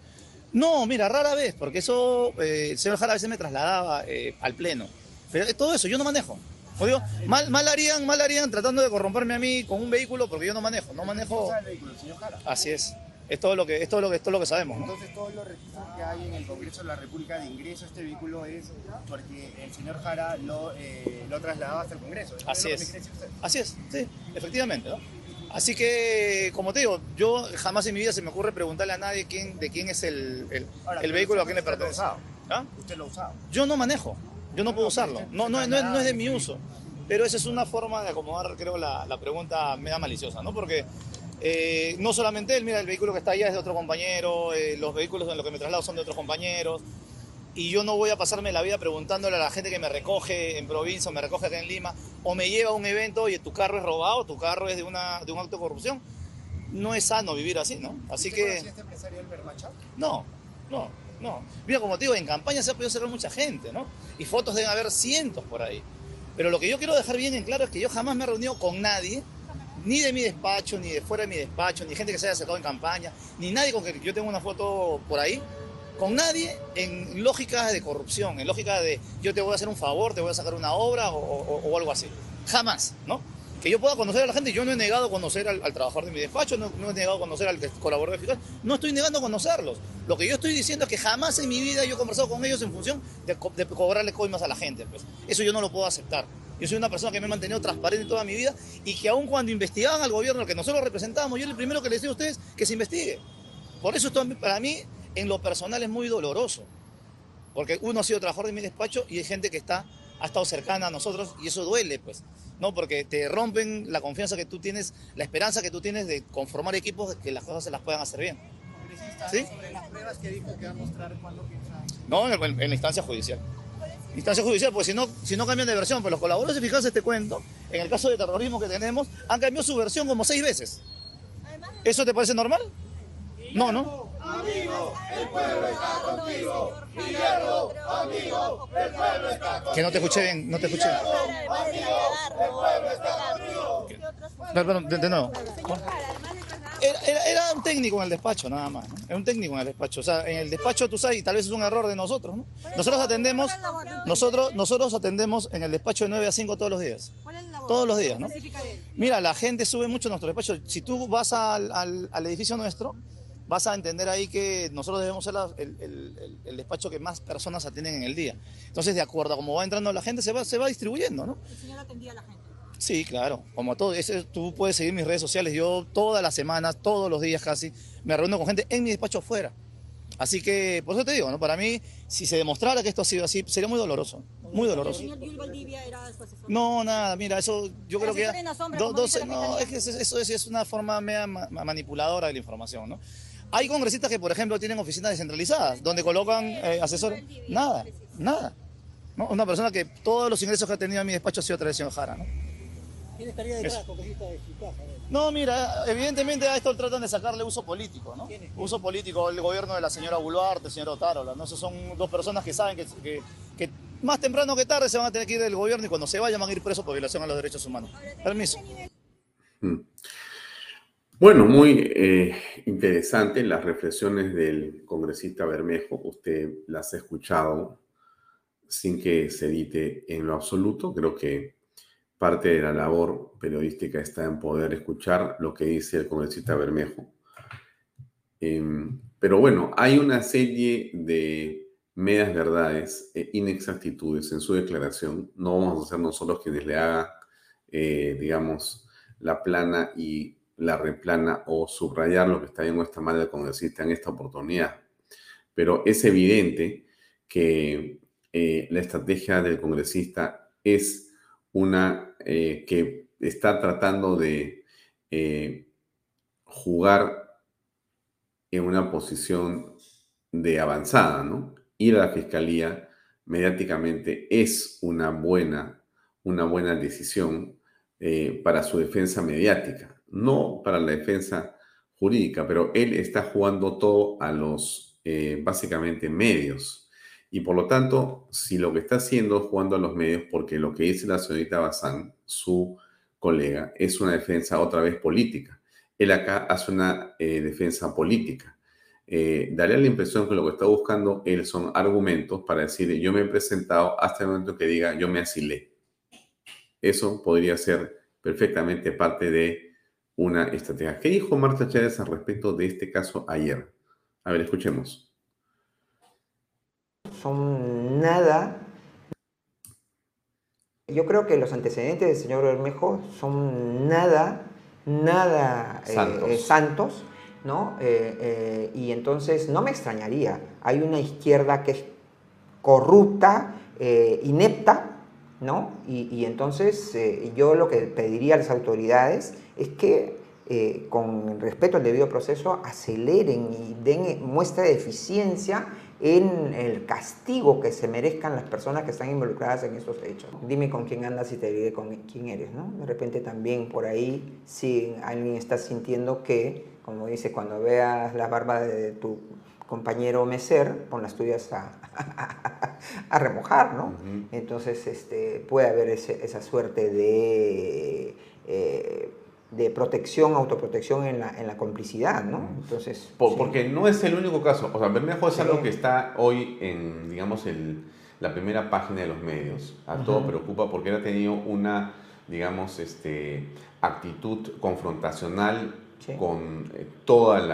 Speaker 8: No, mira, rara vez, porque eso, eh, el señor Jara a veces me trasladaba eh, al pleno. Pero eh, todo eso yo no manejo. O digo, mal, mal harían, mal harían tratando de corromperme a mí con un vehículo porque yo no manejo, no manejo. Así es. Es todo lo que, es todo lo que, es todo lo que sabemos, ¿no?
Speaker 13: Entonces, todos los requisitos que hay en el Congreso de la República de ingreso a este vehículo es porque el señor Jara lo, eh, lo trasladaba hasta el Congreso. ¿Eso
Speaker 8: Así es.
Speaker 13: usted?
Speaker 8: Así es, sí, efectivamente, ¿no? Así que, como te digo, yo jamás en mi vida se me ocurre preguntarle a nadie quién, de quién es el, el-
Speaker 13: Ahora,
Speaker 8: el vehículo a quién le pertenece. ¿Ah?
Speaker 13: Usted lo usaba.
Speaker 8: Yo no manejo, yo no puedo usarlo, no, no, no, es- no es de mi uso. Pero esa es una forma de acomodar, creo, la, la pregunta media maliciosa, ¿no? Porque eh, no solamente él, mira, el vehículo que está allá es de otro compañero, eh, los vehículos en los que me traslado son de otros compañeros, y yo no voy a pasarme la vida preguntándole a la gente que me recoge en provincia o me recoge acá en Lima, o me lleva a un evento y tu carro es robado, tu carro es de, una, de un acto de corrupción. No es sano vivir así, ¿no? Así
Speaker 13: ¿Usted
Speaker 8: que...
Speaker 13: este empresario Albert Machado?
Speaker 8: No, no. No. Mira, como te digo, en campaña se ha podido cerrar mucha gente, ¿no? Y fotos deben haber cientos por ahí. Pero lo que yo quiero dejar bien en claro es que yo jamás me he reunido con nadie, ni de mi despacho, ni de fuera de mi despacho, ni gente que se haya acercado en campaña, ni nadie con que yo tengo una foto por ahí, con nadie en lógica de corrupción, en lógica de yo te voy a hacer un favor, te voy a sacar una obra o, o- o algo así. Jamás, ¿no? Que yo pueda conocer a la gente, yo no he negado conocer al, al trabajador de mi despacho, no, no he negado conocer al colaborador fiscal, no estoy negando conocerlos. Lo que yo estoy diciendo es que jamás en mi vida yo he conversado con ellos en función de, co- de cobrarle coimas a la gente. Pues. Eso yo no lo puedo aceptar. Yo soy una persona que me he mantenido transparente toda mi vida y que aun cuando investigaban al gobierno, que nosotros representamos, yo el primero que les digo a ustedes que se investigue. Por eso esto para mí, en lo personal, es muy doloroso. Porque uno ha sido trabajador de mi despacho y hay gente que está, ha estado cercana a nosotros y eso duele, pues. ¿no? Porque te rompen la confianza que tú tienes, la esperanza que tú tienes de conformar equipos que las cosas se las puedan hacer bien. ¿Sí?
Speaker 12: Sobre las pruebas que dijo que va a mostrar cuando piensa.
Speaker 8: No, en, en- en la instancia judicial. Instancia judicial, pues si no, si no cambian de versión, pues los colaboradores de este cuento, en el caso de terrorismo que tenemos, han cambiado su versión como seis veces. ¿Eso te parece normal? No, ¿no? Que no te escuché bien, no te escuché. Perdón, de, de nuevo. Era, era- era un técnico en el despacho, nada más. ¿no? Era un técnico en el despacho. O sea, en el despacho, tú sabes, y tal vez es un error de nosotros, ¿no? Nosotros atendemos, nosotros, nosotros atendemos en el despacho de 9 a 5 todos los días. Todos los días, ¿no? Mira, la gente sube mucho a nuestro despacho. Si tú vas al, al- al edificio nuestro, vas a entender ahí que nosotros debemos ser la- el, el- el- el despacho que más personas atienden en el día. Entonces, de acuerdo a cómo va entrando la gente, se va, se va distribuyendo, ¿no?
Speaker 2: El señor atendía a la gente.
Speaker 8: Sí, claro, como todo. Ese, tú puedes seguir mis redes sociales. Yo todas las semanas, todos los días casi, me reúno con gente en mi despacho afuera. Así que, por eso te digo, ¿no? Para mí, si se demostrara que esto ha sido así, sería muy doloroso. Muy
Speaker 2: El
Speaker 8: doloroso.
Speaker 2: señor Gil Valdivia era su asesor.
Speaker 8: No, nada, mira, eso yo creo que...
Speaker 2: Sombra,
Speaker 8: do-
Speaker 2: la
Speaker 8: no, es que eso, eso es, una forma media ma- ma- manipuladora de la información, ¿no? Hay congresistas que, por ejemplo, tienen oficinas descentralizadas, donde colocan eh, asesores. Nada, nada. ¿no? Una persona que todos los ingresos que ha tenido en mi despacho ha sido a través señor Jara, ¿no?
Speaker 12: ¿Quién estaría detrás, congresista de? A ver.
Speaker 8: No, mira, evidentemente a esto tratan de sacarle uso político, ¿no? Uso político, el gobierno de la señora Buluarte, el señor Otárola, ¿no? Esos son dos personas que saben que, que- que más temprano que tarde se van a tener que ir del gobierno y cuando se vayan van a ir presos por violación a los derechos humanos. Permiso.
Speaker 3: Mm. Bueno, muy eh, interesante las reflexiones del congresista Bermejo. Usted las ha escuchado sin que se edite en lo absoluto. Creo que parte de la labor periodística está en poder escuchar lo que dice el congresista Bermejo. Em, pero bueno, hay una serie de medias verdades e inexactitudes en su declaración. No vamos a ser nosotros quienes le hagan, eh, digamos, la plana y la replana o subrayar lo que está bien o está mal del congresista en esta oportunidad. Pero es evidente que eh, la estrategia del congresista es una eh, que está tratando de eh, jugar en una posición de avanzada, ¿no? Ir a la fiscalía mediáticamente es una buena, una buena decisión para su defensa mediática, no para la defensa jurídica, pero él está jugando todo a los, eh, básicamente, medios. Y por lo tanto, si lo que está haciendo es jugando a los medios, porque lo que dice la señorita Bazán, su colega, es una defensa otra vez política. Él acá hace una eh, defensa política. Eh, daría la impresión que lo que está buscando él son argumentos para decir yo me he presentado hasta el momento que diga yo me asilé. Eso podría ser perfectamente parte de una estrategia. ¿Qué dijo Marta Chávez al respecto de este caso ayer? A ver, escuchemos.
Speaker 14: son nada. Yo creo que los antecedentes del señor Bermejo son nada, nada eh,
Speaker 3: Santos.
Speaker 14: eh, santos, ¿no? Eh, y entonces no me extrañaría. Hay una izquierda que es corrupta, inepta, ¿no? Y, y entonces yo lo que pediría a las autoridades es que eh, con respeto al debido proceso aceleren y den muestra de eficiencia en el castigo que se merezcan las personas que están involucradas en estos hechos. Dime con quién andas y te diré con quién eres, ¿no? De repente también por ahí, si alguien está sintiendo que, como dice, cuando veas la barba de tu compañero meser, pon las tuyas a, a remojar, ¿no? Entonces este, puede haber esa suerte de, eh, de protección, autoprotección en la, en la complicidad, ¿no? Entonces,
Speaker 3: Porque no es el único caso. O sea, Bermejo es algo que está hoy en, digamos, el, la primera página de los medios. A todo preocupa porque él ha tenido una, digamos, este, actitud confrontacional con eh, todo el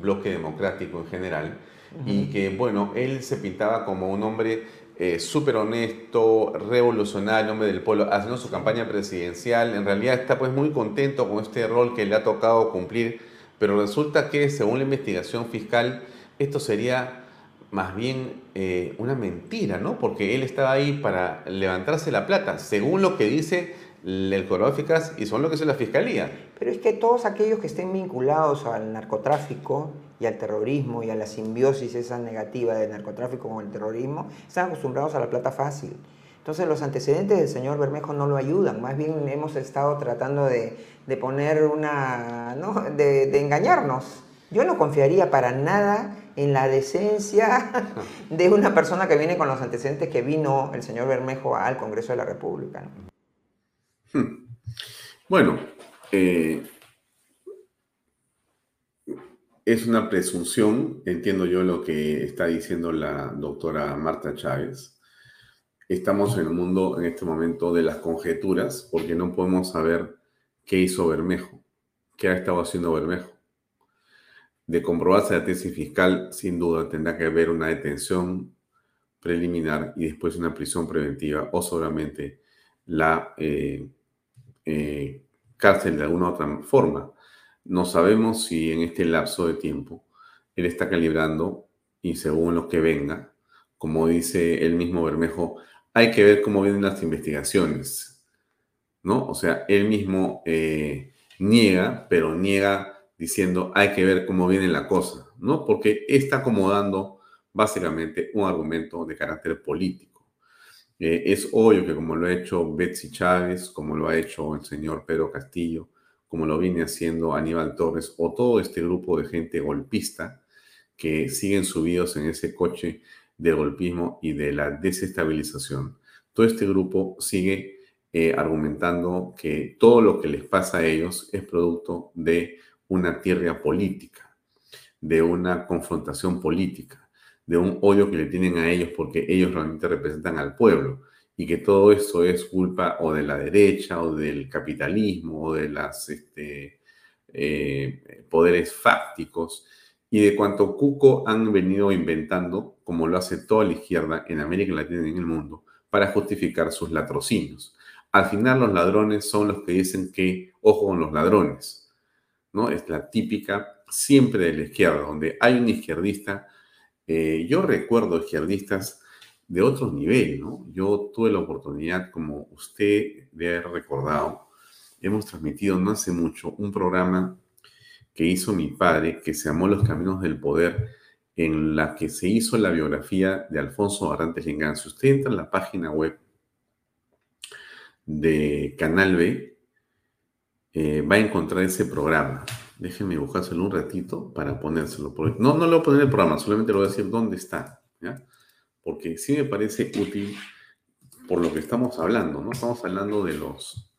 Speaker 3: bloque democrático en general. Y que, bueno, él se pintaba como un hombre eh, súper honesto, revolucionario, hombre del pueblo, haciendo su campaña presidencial. En realidad está pues muy contento con este rol que le ha tocado cumplir, pero resulta que según la investigación fiscal esto sería más bien eh, una mentira, ¿no? Porque él estaba ahí para levantarse la plata, según lo que dice el Coro y son lo que dice la Fiscalía.
Speaker 14: Pero es que todos aquellos que estén vinculados al narcotráfico y al terrorismo y a la simbiosis esa negativa del narcotráfico con el terrorismo, están acostumbrados a la plata fácil. Entonces los antecedentes del señor Bermejo no lo ayudan, más bien hemos estado tratando de, poner una, ¿no? de, de engañarnos. Yo no confiaría para nada en la decencia de una persona que viene con los antecedentes que vino el señor Bermejo al Congreso de la República.
Speaker 3: Hmm. Bueno, eh, es una presunción, entiendo yo lo que está diciendo la doctora Marta Chávez. Estamos en un mundo en este momento de las conjeturas porque no podemos saber qué hizo Bermejo, qué ha estado haciendo Bermejo. De comprobarse la tesis fiscal, sin duda tendrá que haber una detención preliminar y después una prisión preventiva o solamente la eh, eh, cárcel de alguna otra forma. No sabemos si en este lapso de tiempo él está calibrando y según lo que venga, como dice el mismo Bermejo, hay que ver cómo vienen las investigaciones, ¿no? O sea, él mismo eh, niega, pero niega diciendo hay que ver cómo viene la cosa, ¿no? Porque está acomodando básicamente un argumento de carácter político. Eh, es obvio que como lo ha hecho Betsy Chávez, como lo ha hecho el señor Pedro Castillo, como lo viene haciendo Aníbal Torres o todo este grupo de gente golpista que siguen subidos en ese coche de golpismo y de la desestabilización. Todo este grupo sigue eh, argumentando que todo lo que les pasa a ellos es producto de una tierra política, de una confrontación política de un odio que le tienen a ellos porque ellos realmente representan al pueblo y que todo esto es culpa o de la derecha o del capitalismo o de los este, eh, poderes fácticos y de cuanto Cuco han venido inventando, como lo hace toda la izquierda en América Latina y en el mundo, para justificar sus latrocinios. Al final los ladrones son los que dicen que ojo con los ladrones, ¿no? Es la típica siempre de la izquierda, donde hay un izquierdista eh, yo recuerdo izquierdistas de otro nivel, ¿no? Yo tuve la oportunidad, como usted debe haber recordado, hemos transmitido no hace mucho un programa que hizo mi padre, que se llamó Los Caminos del Poder, en la que se hizo la biografía de Alfonso Arantes Lingán. Si usted entra en la página web de Canal B, eh, va a encontrar ese programa. Déjenme buscárselo un ratito para ponérselo. no, no le voy a poner el programa, solamente le voy a decir dónde está. Porque sí me parece útil por lo que estamos hablando, ¿no? Estamos hablando de los,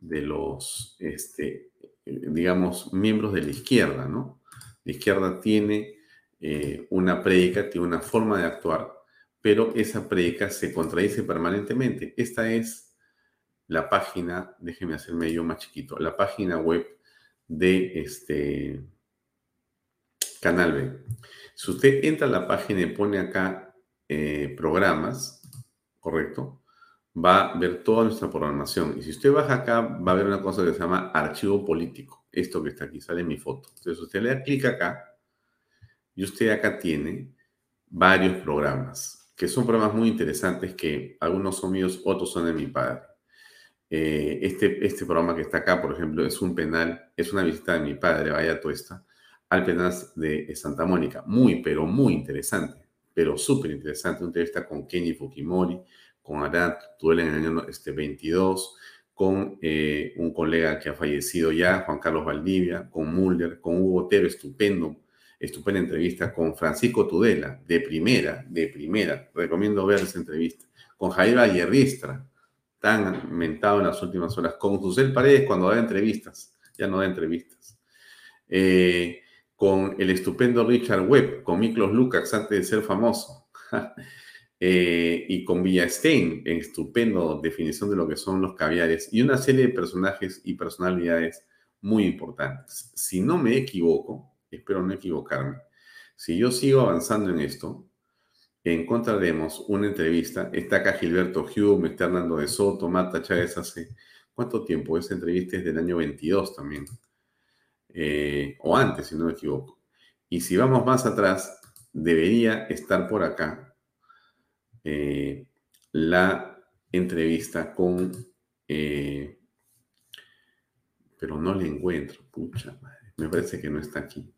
Speaker 3: de los, este, digamos, miembros de la izquierda, ¿no? La izquierda tiene eh, una prédica, tiene una forma de actuar, pero esa prédica se contradice permanentemente. Esta es la página, déjenme hacerme yo más chiquito, la página web de este Canal B. Si usted entra a la página y pone acá eh, programas, ¿correcto? Va a ver toda nuestra programación. Y si usted baja acá, va a ver una cosa que se llama archivo político. Esto que está aquí, sale mi foto. Entonces usted le da clic acá y usted acá tiene varios programas, que son programas muy interesantes que algunos son míos, otros son de mi padre. Eh, este, este programa que está acá, por ejemplo, es un penal, es una visita de mi padre, vaya tuesta, al penal de Santa Mónica. Muy, pero muy interesante, pero súper interesante. Una entrevista con Kenny Fukimori, con Arad Tudela en el año este, 22, con eh, un colega que ha fallecido ya, Juan Carlos Valdivia, con Mulder, con Hugo Teve, estupendo, estupenda entrevista con Francisco Tudela, de primera, de primera. Recomiendo ver esa entrevista. Con Javier Ayerristra, tan mentado en las últimas horas. Con Susel Paredes cuando da entrevistas, ya no da entrevistas. Eh, con el estupendo Richard Webb, con Miklos Lukács antes de ser famoso. Eh, y con Villastein, en estupendo definición de lo que son los caviares, y una serie de personajes y personalidades muy importantes. Si no me equivoco, espero no equivocarme, si yo sigo avanzando en esto, encontraremos una entrevista. Está acá Gilberto Hume, está Hernando de Soto, Marta Chávez hace. ¿Cuánto tiempo? Esa entrevista es del año 22 también. Eh, o antes, si no me equivoco. Y si vamos más atrás, debería estar por acá eh, la entrevista con... Eh, pero no le encuentro, pucha madre, me parece que no está aquí.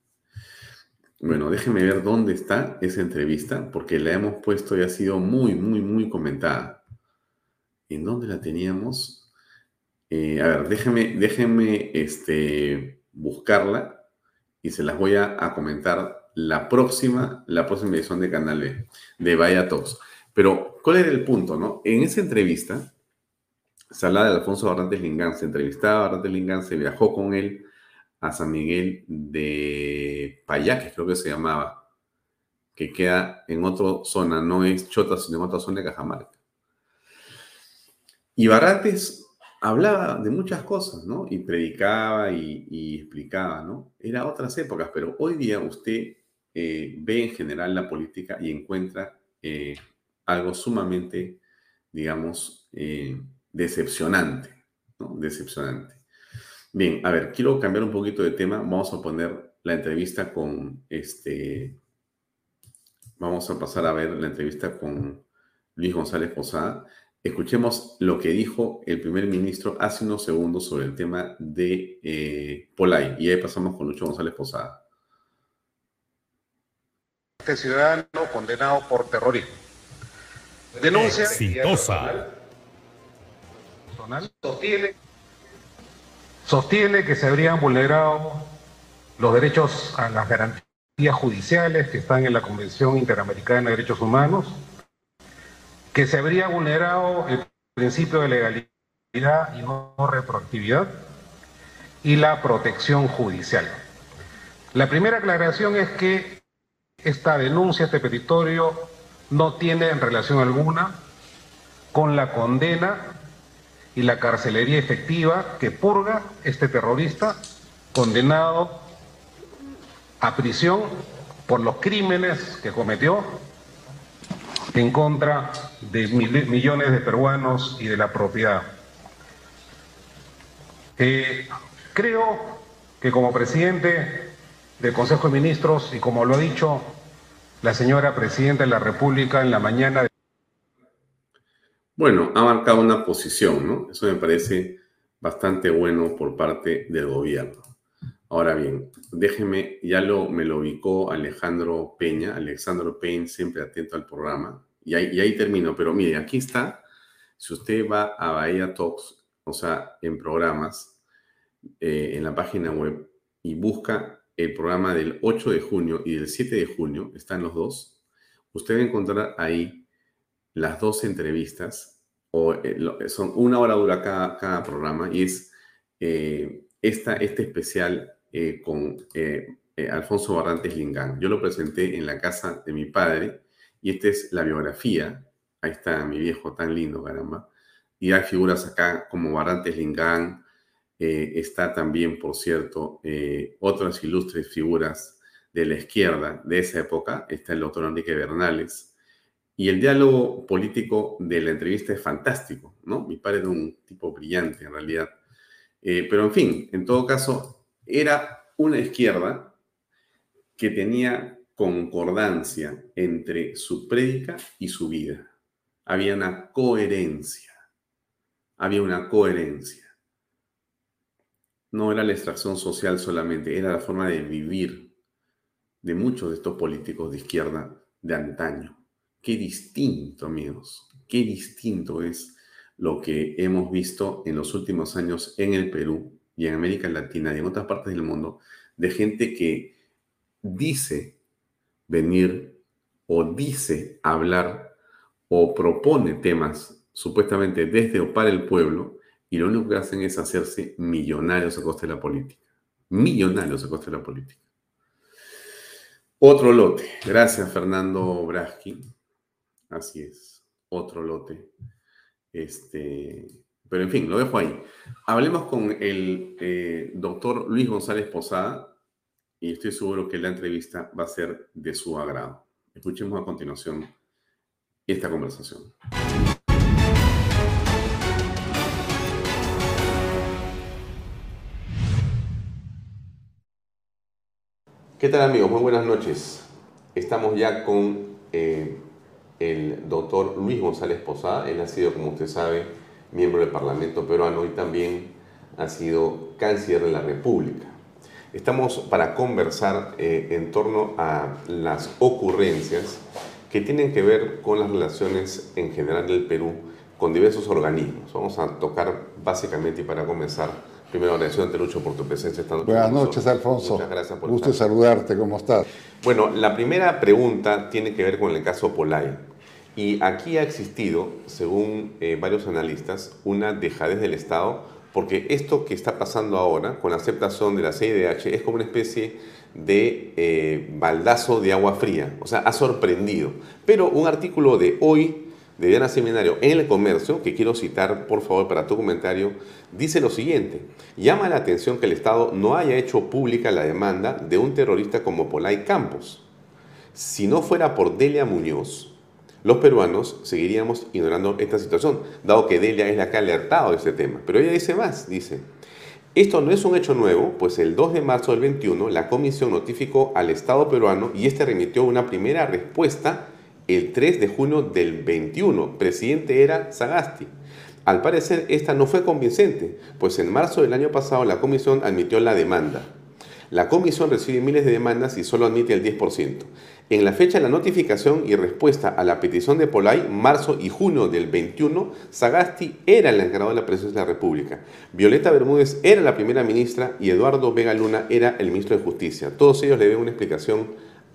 Speaker 3: Bueno, déjeme ver dónde está esa entrevista, porque la hemos puesto y ha sido muy, muy, muy comentada. ¿En dónde la teníamos? Eh, a ver, déjeme, déjeme este, buscarla y se las voy a, comentar la próxima, la próxima edición de Canal B, de Vaya Talks. Pero, ¿cuál era el punto, no? En esa entrevista, se de Alfonso Barrantes Lingán, se entrevistaba a Barrantes Lingán, se viajó con él a San Miguel de Payaques, creo que se llamaba, que queda en otra zona, no es Chota, sino en otra zona de Cajamarca. Y Barrantes hablaba de muchas cosas, ¿no? Y predicaba y, explicaba, ¿no? Era otras épocas, pero hoy día usted eh, ve en general la política y encuentra eh, algo sumamente, digamos, eh, decepcionante, ¿no? Decepcionante. Bien, a ver, quiero cambiar un poquito de tema. Vamos a poner la entrevista con este. Vamos a pasar a ver la entrevista con Luis González Posada. Escuchemos lo que dijo el primer ministro hace unos segundos sobre el tema de eh, Polay. Y ahí pasamos con Lucho González Posada.
Speaker 15: Este ciudadano condenado por terrorismo denuncia
Speaker 16: exitosa.
Speaker 15: Sostiene, sostiene que se habrían vulnerado los derechos a las garantías judiciales que están en la Convención Interamericana de Derechos Humanos, que se habría vulnerado el principio de legalidad y no retroactividad y la protección judicial. La primera aclaración es que esta denuncia, este petitorio, no tiene relación alguna con la condena y la carcelería efectiva que purga este terrorista condenado a prisión por los crímenes que cometió en contra de millones de peruanos y de la propiedad. Eh, creo que como presidente del Consejo de Ministros y como lo ha dicho la señora Presidenta de la República en la mañana. De...
Speaker 3: Bueno, ha marcado una posición, ¿no? Eso me parece bastante bueno por parte del gobierno. Ahora bien, déjeme, ya lo, me lo ubicó Alejandro Peña, Alexandro Peña, siempre atento al programa, y ahí, y ahí termino, pero mire, aquí está, si usted va a Bahía Talks, o sea, en programas, eh, en la página web, y busca el programa del 8 de junio y del 7 de junio, están los dos, usted va a encontrar ahí las dos entrevistas, o eh, son una hora dura cada, cada programa, y es eh, esta, este especial eh, con Alfonso Barrantes Lingán. Yo lo presenté en la casa de mi padre, y esta es la biografía, ahí está mi viejo tan lindo, caramba, y hay figuras acá como Barrantes Lingán, está también, por cierto, otras ilustres figuras de la izquierda de esa época. Está el doctor Enrique Bernales. Y el diálogo político de la entrevista es fantástico, ¿no? Mi padre era un tipo brillante, en realidad. Eh, pero, en fin, en todo caso, era una izquierda que tenía concordancia entre su prédica y su vida. Había una coherencia. Había una coherencia no era la extracción social solamente, era la forma de vivir de muchos de estos políticos de izquierda de antaño. Qué distinto, amigos, qué distinto es lo que hemos visto en los últimos años en el Perú y en América Latina y en otras partes del mundo de gente que dice venir o dice hablar o propone temas supuestamente desde o para el pueblo y lo único que hacen es hacerse millonarios a costa de la política. Millonarios a costa de la política. Otro lote. Gracias, Fernando Braschi. Así es. Otro lote. Este, pero en fin, lo dejo ahí. Hablemos con el eh, doctor Luis González Posada y estoy seguro que la entrevista va a ser de su agrado. Escuchemos a continuación esta conversación. ¿Qué tal amigos? Muy buenas noches. Estamos ya con eh, el doctor Luis González Posada. Él ha sido, como usted sabe, miembro del Parlamento peruano y también ha sido canciller de la República. Estamos para conversar eh, en torno a las ocurrencias que tienen que ver con las relaciones en general del Perú con diversos organismos. Vamos a tocar básicamente y para comenzar Primero, agradecido Lucho por tu presencia esta
Speaker 16: noche. Buenas noches, Alfonso. Muchas gracias por Gusto saludarte, ¿cómo estás?
Speaker 3: Bueno, la primera pregunta tiene que ver con el caso Polay. Y aquí ha existido, según eh, varios analistas, una dejadez del Estado, porque esto que está pasando ahora con la aceptación de la CIDH es como una especie de eh, baldazo de agua fría, o sea, ha sorprendido. Pero un artículo de hoy de Diana Seminario en el comercio, que quiero citar por favor para tu comentario, dice lo siguiente, llama la atención que el Estado no haya hecho pública la demanda de un terrorista como Polay Campos. Si no fuera por Delia Muñoz, los peruanos seguiríamos ignorando esta situación, dado que Delia es la que ha alertado de este tema. Pero ella dice más, dice, esto no es un hecho nuevo, pues el 2 de marzo del 21 la comisión notificó al Estado peruano y este remitió una primera respuesta el 3 de junio del 21. Presidente era Sagasti. Al parecer, esta no fue convincente, pues en marzo del año pasado la comisión admitió la demanda. La comisión recibe miles de demandas y solo admite el 10%. En la fecha de la notificación y respuesta a la petición de Polay, marzo y junio del 21, Sagasti era el encargado de la presidencia de la República. Violeta Bermúdez era la primera ministra y Eduardo Vega Luna era el ministro de Justicia. Todos ellos le deben una explicación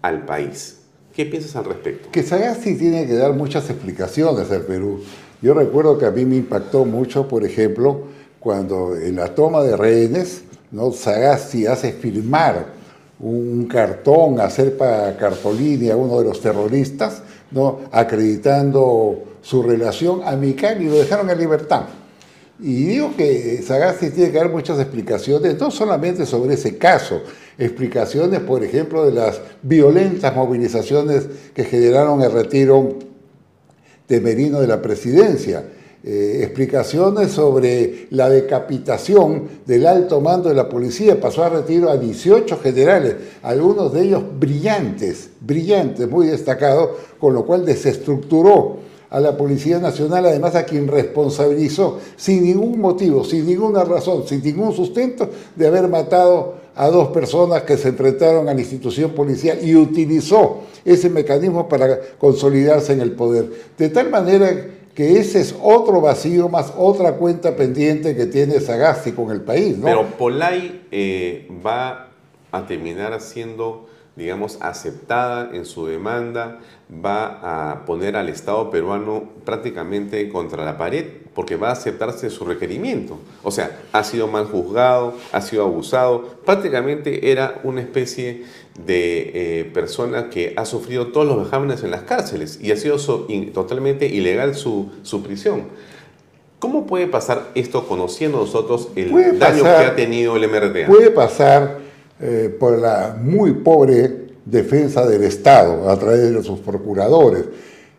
Speaker 3: al país. ¿Qué piensas al respecto?
Speaker 16: Que Sagasti tiene que dar muchas explicaciones al Perú. Yo recuerdo que a mí me impactó mucho, por ejemplo, cuando en la toma de rehenes, ¿no? Sagasti hace firmar un cartón a Serpa Cartolini, a uno de los terroristas, ¿no? acreditando su relación amical y lo dejaron en libertad. Y digo que Sagasti tiene que dar muchas explicaciones, no solamente sobre ese caso, explicaciones, por ejemplo, de las violentas movilizaciones que generaron el retiro de Merino de la presidencia, eh, explicaciones sobre la decapitación del alto mando de la policía, pasó a retiro a 18 generales, algunos de ellos brillantes, brillantes, muy destacados, con lo cual desestructuró a la Policía Nacional, además a quien responsabilizó sin ningún motivo, sin ninguna razón, sin ningún sustento de haber matado a dos personas que se enfrentaron a la institución policial y utilizó ese mecanismo para consolidarse en el poder. De tal manera que ese es otro vacío más otra cuenta pendiente que tiene Sagasti con el país.
Speaker 3: Pero Polay eh, va a terminar siendo digamos, aceptada en su demanda, va a poner al Estado peruano prácticamente contra la pared porque va a aceptarse su requerimiento. O sea, ha sido mal juzgado, ha sido abusado, prácticamente era una especie de eh, persona que ha sufrido todos los vejámenes en las cárceles y ha sido totalmente ilegal su, su prisión. ¿Cómo puede pasar esto conociendo nosotros el daño que ha tenido el MRTA?
Speaker 16: Puede pasar eh, por la muy pobre defensa del Estado a través de sus procuradores.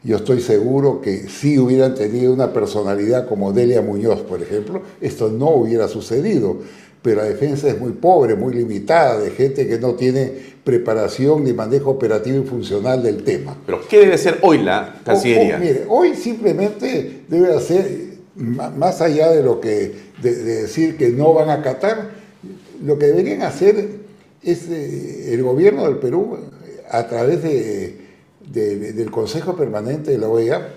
Speaker 16: Yo estoy seguro que si hubieran tenido una personalidad como Delia Muñoz, por ejemplo, esto no hubiera sucedido. Pero la defensa es muy pobre, muy limitada, de gente que no tiene preparación ni manejo operativo y funcional del tema.
Speaker 3: Pero ¿qué debe ser hoy la Cancillería?
Speaker 16: mire, hoy simplemente debe hacer, más allá de lo que de decir que no van a acatar, lo que deberían hacer es el gobierno del Perú a través de, de, del Consejo Permanente de la OEA,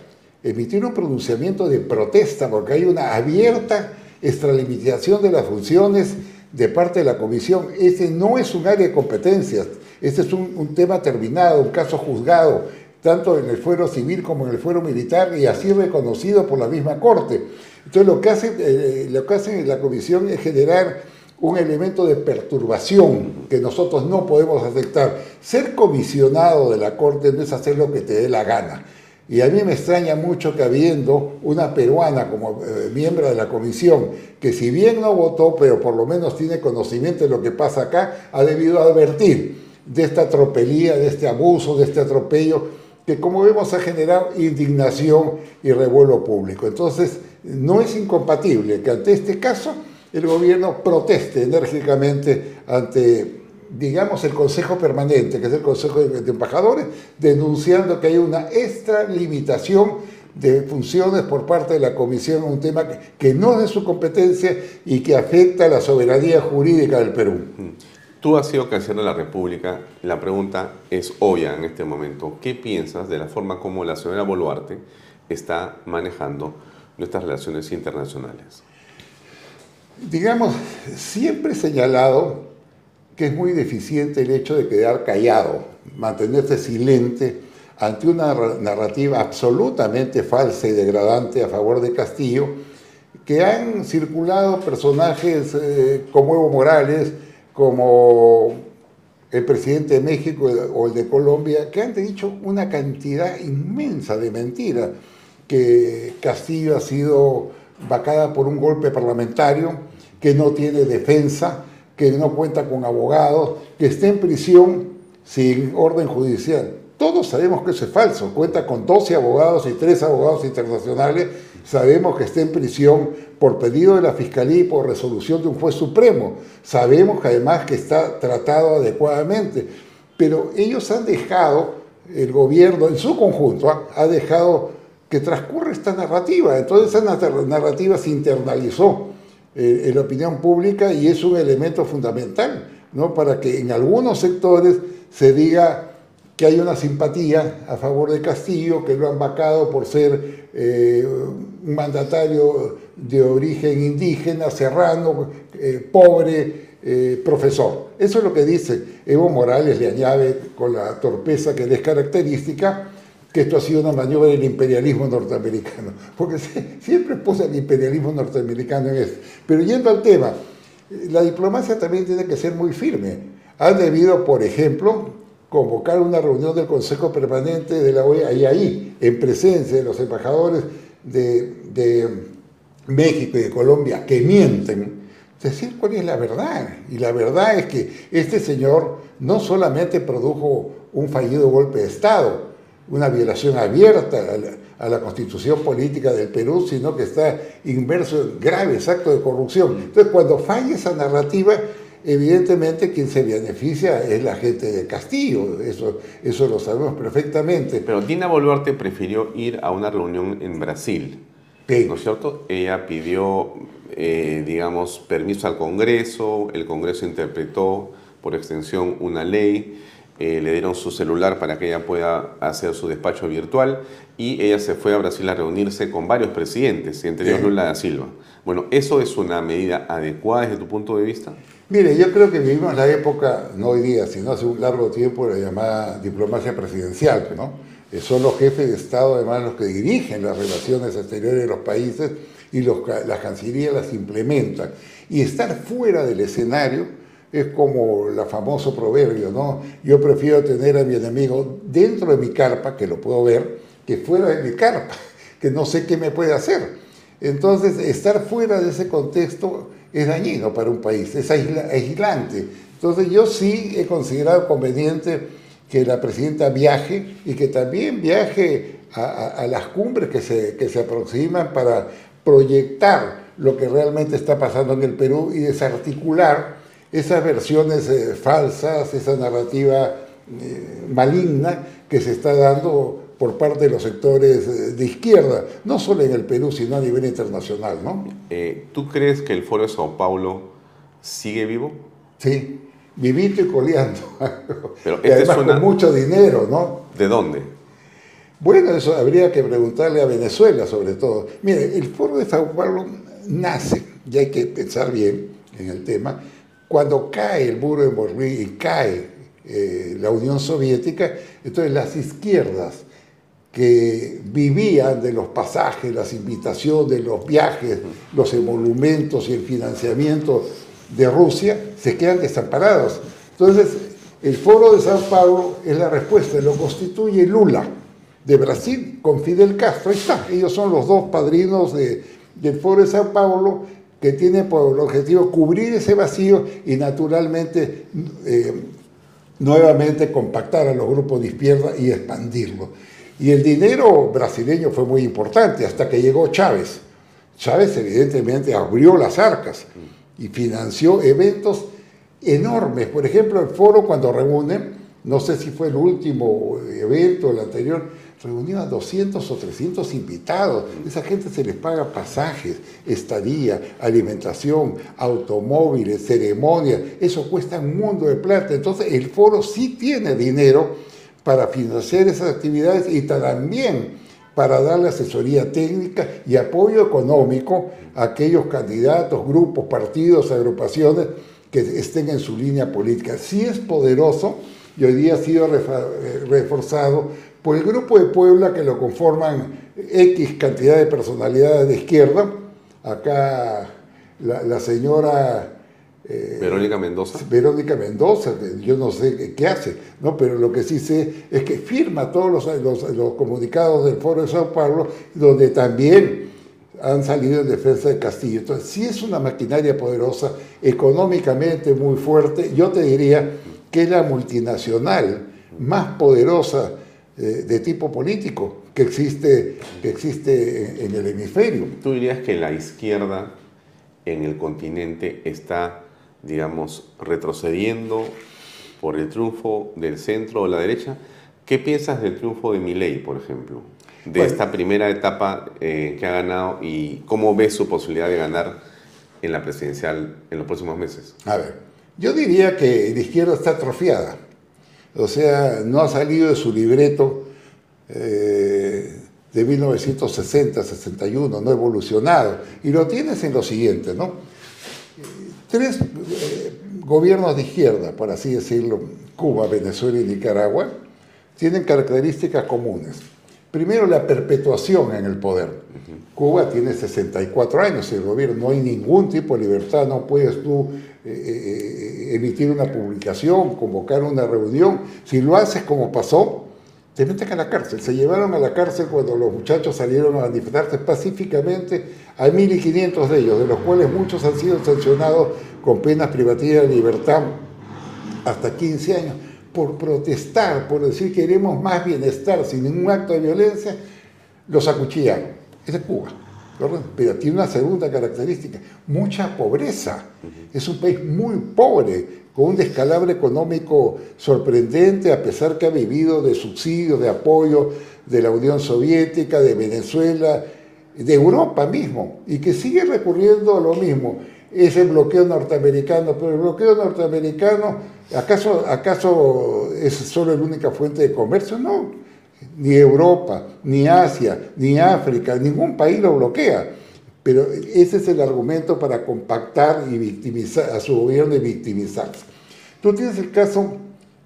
Speaker 16: emitir un pronunciamiento de protesta porque hay una abierta extralimitación de las funciones de parte de la Comisión. Este no es un área de competencias, este es un, tema terminado, un caso juzgado, tanto en el fuero civil como en el fuero militar y así reconocido por la misma Corte. Entonces lo que hace, eh, lo que hace la Comisión es generar un elemento de perturbación que nosotros no podemos aceptar. Ser comisionado de la Corte no es hacer lo que te dé la gana. Y a mí me extraña mucho que habiendo una peruana como eh, miembro de la comisión, que si bien no votó, pero por lo menos tiene conocimiento de lo que pasa acá, ha debido advertir de esta tropelía, de este abuso, de este atropello, que como vemos ha generado indignación y revuelo público. Entonces, no es incompatible que ante este caso el gobierno proteste enérgicamente ante, digamos, el Consejo Permanente, que es el Consejo de Embajadores, denunciando que hay una extralimitación de funciones por parte de la Comisión, un tema que, no es de su competencia y que afecta a la soberanía jurídica del Perú.
Speaker 3: Tú has sido canciller de la República. La pregunta es obvia en este momento. ¿Qué piensas de la forma como la señora Boluarte está manejando nuestras relaciones internacionales?
Speaker 16: Digamos, siempre he señalado que es muy deficiente el hecho de quedar callado, mantenerse silente ante una narrativa absolutamente falsa y degradante a favor de Castillo, que han circulado personajes eh, como Evo Morales, como el presidente de México o el de Colombia, que han dicho una cantidad inmensa de mentiras, que Castillo ha sido vacada por un golpe parlamentario, que no tiene defensa, que no cuenta con abogados, que está en prisión sin orden judicial. Todos sabemos que eso es falso. Cuenta con 12 abogados y 3 abogados internacionales. Sabemos que está en prisión por pedido de la Fiscalía y por resolución de un juez supremo. Sabemos que además que está tratado adecuadamente. Pero ellos han dejado, el gobierno en su conjunto ha dejado que transcurra esta narrativa. Entonces esa narrativa se internalizó eh, en la opinión pública y es un elemento fundamental ¿no? para que en algunos sectores se diga que hay una simpatía a favor de Castillo, que lo han vacado por ser eh, un mandatario de origen indígena, serrano, eh, pobre, profesor. Eso es lo que dice Evo Morales, le añade con la torpeza que le es característica, que esto ha sido una maniobra del imperialismo norteamericano, porque siempre puse el imperialismo norteamericano en esto. Pero yendo al tema, la diplomacia también tiene que ser muy firme. Han debido, por ejemplo, convocar una reunión del Consejo Permanente de la OEA y ahí, en presencia de los embajadores de México y de Colombia que mienten, decir cuál es la verdad. Y la verdad es que este señor no solamente produjo un fallido golpe de Estado, una violación abierta a la, constitución política del Perú, sino que está inmerso en graves actos de corrupción. Entonces, cuando falla esa narrativa, evidentemente quien se beneficia es la gente de Castillo, eso, eso lo sabemos perfectamente.
Speaker 3: Pero Dina Boluarte prefirió ir a una reunión en Brasil, ¿no es cierto? Ella pidió, eh, digamos, permiso al Congreso, el Congreso interpretó por extensión una ley, eh, le dieron su celular para que ella pueda hacer su despacho virtual y ella se fue a Brasil a reunirse con varios presidentes, entre ellos Lula da Silva. Bueno, ¿eso es una medida adecuada desde tu punto de vista?
Speaker 16: Mire, yo creo que vivimos la época, no hoy día, sino hace un largo tiempo, la llamada diplomacia presidencial, ¿no? Eh, son los jefes de Estado, además, los que dirigen las relaciones exteriores de los países y los, las cancillerías las implementan. Y estar fuera del escenario es como el famoso proverbio, ¿no? Yo prefiero tener a mi enemigo dentro de mi carpa, que lo puedo ver, que fuera de mi carpa, que no sé qué me puede hacer. Entonces, estar fuera de ese contexto es dañino para un país, es aislante. Entonces, yo sí he considerado conveniente que la presidenta viaje y que también viaje a, las cumbres que se, que se aproximan para proyectar lo que realmente está pasando en el Perú y desarticular esas versiones eh, falsas, esa narrativa eh, maligna que se está dando por parte de los sectores eh, de izquierda, no solo en el Perú, sino a nivel internacional. ¿no?
Speaker 3: ¿Tú crees que el Foro de Sao Paulo sigue vivo?
Speaker 16: Sí, vivito y coleando.
Speaker 3: Pero
Speaker 16: y
Speaker 3: esta
Speaker 16: además
Speaker 3: es una-
Speaker 16: con mucho dinero, ¿no?
Speaker 3: ¿De dónde?
Speaker 16: Bueno, eso habría que preguntarle a Venezuela sobre todo. Mire, el Foro de Sao Paulo nace, y hay que pensar bien en el tema, cuando cae el muro de Berlín y cae eh, la Unión Soviética, entonces las izquierdas que vivían de los pasajes, las invitaciones, los viajes, los emolumentos y el financiamiento de Rusia, se quedan desamparados. Entonces, el Foro de Sao Paulo es la respuesta, lo constituye Lula de Brasil con Fidel Castro. Ahí está, ellos son los dos padrinos de- del Foro de Sao Paulo que tiene por objetivo cubrir ese vacío y naturalmente eh, nuevamente compactar a los grupos de izquierda y expandirlo. Y el dinero brasileño fue muy importante hasta que llegó Chávez. Chávez evidentemente abrió las arcas y financió eventos enormes. Por ejemplo, el foro cuando reúne, no sé si fue el último evento, el anterior, reunió a 200 o 300 invitados. Esa gente se les paga pasajes, estadía, alimentación, automóviles, ceremonia. Eso cuesta un mundo de plata. Entonces el foro sí tiene dinero para financiar esas actividades y también para darle asesoría técnica y apoyo económico a aquellos candidatos, grupos, partidos, agrupaciones que estén en su línea política. Sí es poderoso y hoy día ha sido eh, reforzado por el grupo de Puebla que lo conforman X cantidad de personalidades de izquierda. Acá la, la señora eh,
Speaker 3: Verónica Mendoza.
Speaker 16: Verónica Mendoza, yo no sé qué, qué hace, ¿no? pero lo que sí sé es que firma todos los, los- los comunicados del Foro de Sao Paulo, donde también han salido en defensa de Castillo. Entonces, sí es una maquinaria poderosa, económicamente muy fuerte. Yo te diría que es la multinacional más poderosa eh, de tipo político que existe, que existe en- en el hemisferio.
Speaker 3: ¿Tú dirías que la izquierda en el continente está, digamos, retrocediendo por el triunfo del centro o la derecha? ¿Qué piensas del triunfo de Milei, por ejemplo? De
Speaker 16: Bueno.
Speaker 3: esta primera etapa eh, que ha ganado y cómo ves su posibilidad de ganar en la presidencial en los próximos meses.
Speaker 16: A ver, yo diría que la izquierda está atrofiada. O sea, no ha salido de su libreto eh, de 1960, 61, no ha evolucionado. Y lo tienes en lo siguiente, ¿no? Tres eh, gobiernos de izquierda, por así decirlo, Cuba, Venezuela y Nicaragua, tienen características comunes. Primero, la perpetuación en el poder. Cuba tiene 64 años el gobierno no hay ningún tipo de libertad, no puedes tú eh, eh, emitir una publicación, convocar una reunión. Si lo haces como pasó, te meten a la cárcel. Se llevaron a la cárcel cuando los muchachos salieron a manifestarse pacíficamente a 1.500 de ellos, de los cuales muchos han sido sancionados con penas privativas de libertad hasta 15 años, por protestar, por decir queremos más bienestar sin ningún acto de violencia, los acuchillaron. Esa es Cuba. ¿verdad? Pero tiene una segunda característica, mucha pobreza. Es un país muy pobre, con un descalabro económico sorprendente, a pesar que ha vivido de subsidios, de apoyo de la Unión Soviética, de Venezuela, de Europa mismo, y que sigue recurriendo a lo mismo, ese bloqueo norteamericano, pero el bloqueo norteamericano, ¿acaso, acaso es solo la única fuente de comercio? No, ni Europa, ni Asia, ni África, ningún país lo bloquea. Pero ese es el argumento para compactar y victimizar a su gobierno y victimizarse. Tú tienes el caso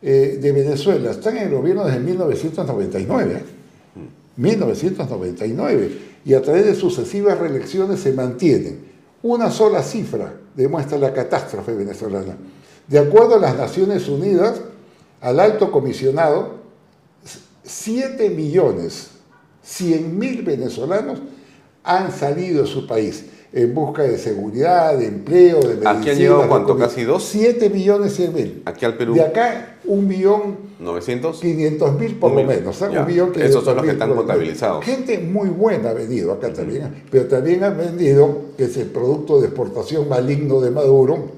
Speaker 16: eh, de Venezuela, están en el gobierno desde 1999. ¿eh? 1999. Y a través de sucesivas reelecciones se mantienen. Una sola cifra demuestra la catástrofe venezolana. De acuerdo a las Naciones Unidas, al alto comisionado, 7 millones 100 mil venezolanos han salido de su país en busca de seguridad, de empleo, de medicina.
Speaker 3: ¿Aquí han llegado cuánto? ¿Casi dos?
Speaker 16: 7 millones 100 mil.
Speaker 3: Aquí al Perú.
Speaker 16: De acá, un millón
Speaker 3: ¿900?
Speaker 16: 500 mil por lo menos. ¿eh?
Speaker 3: ya.
Speaker 16: Un millón
Speaker 3: Esos son los
Speaker 16: 500
Speaker 3: que están contabilizados.
Speaker 16: Gente muy buena ha venido acá también, pero también han vendido, que es el producto de exportación maligno de Maduro,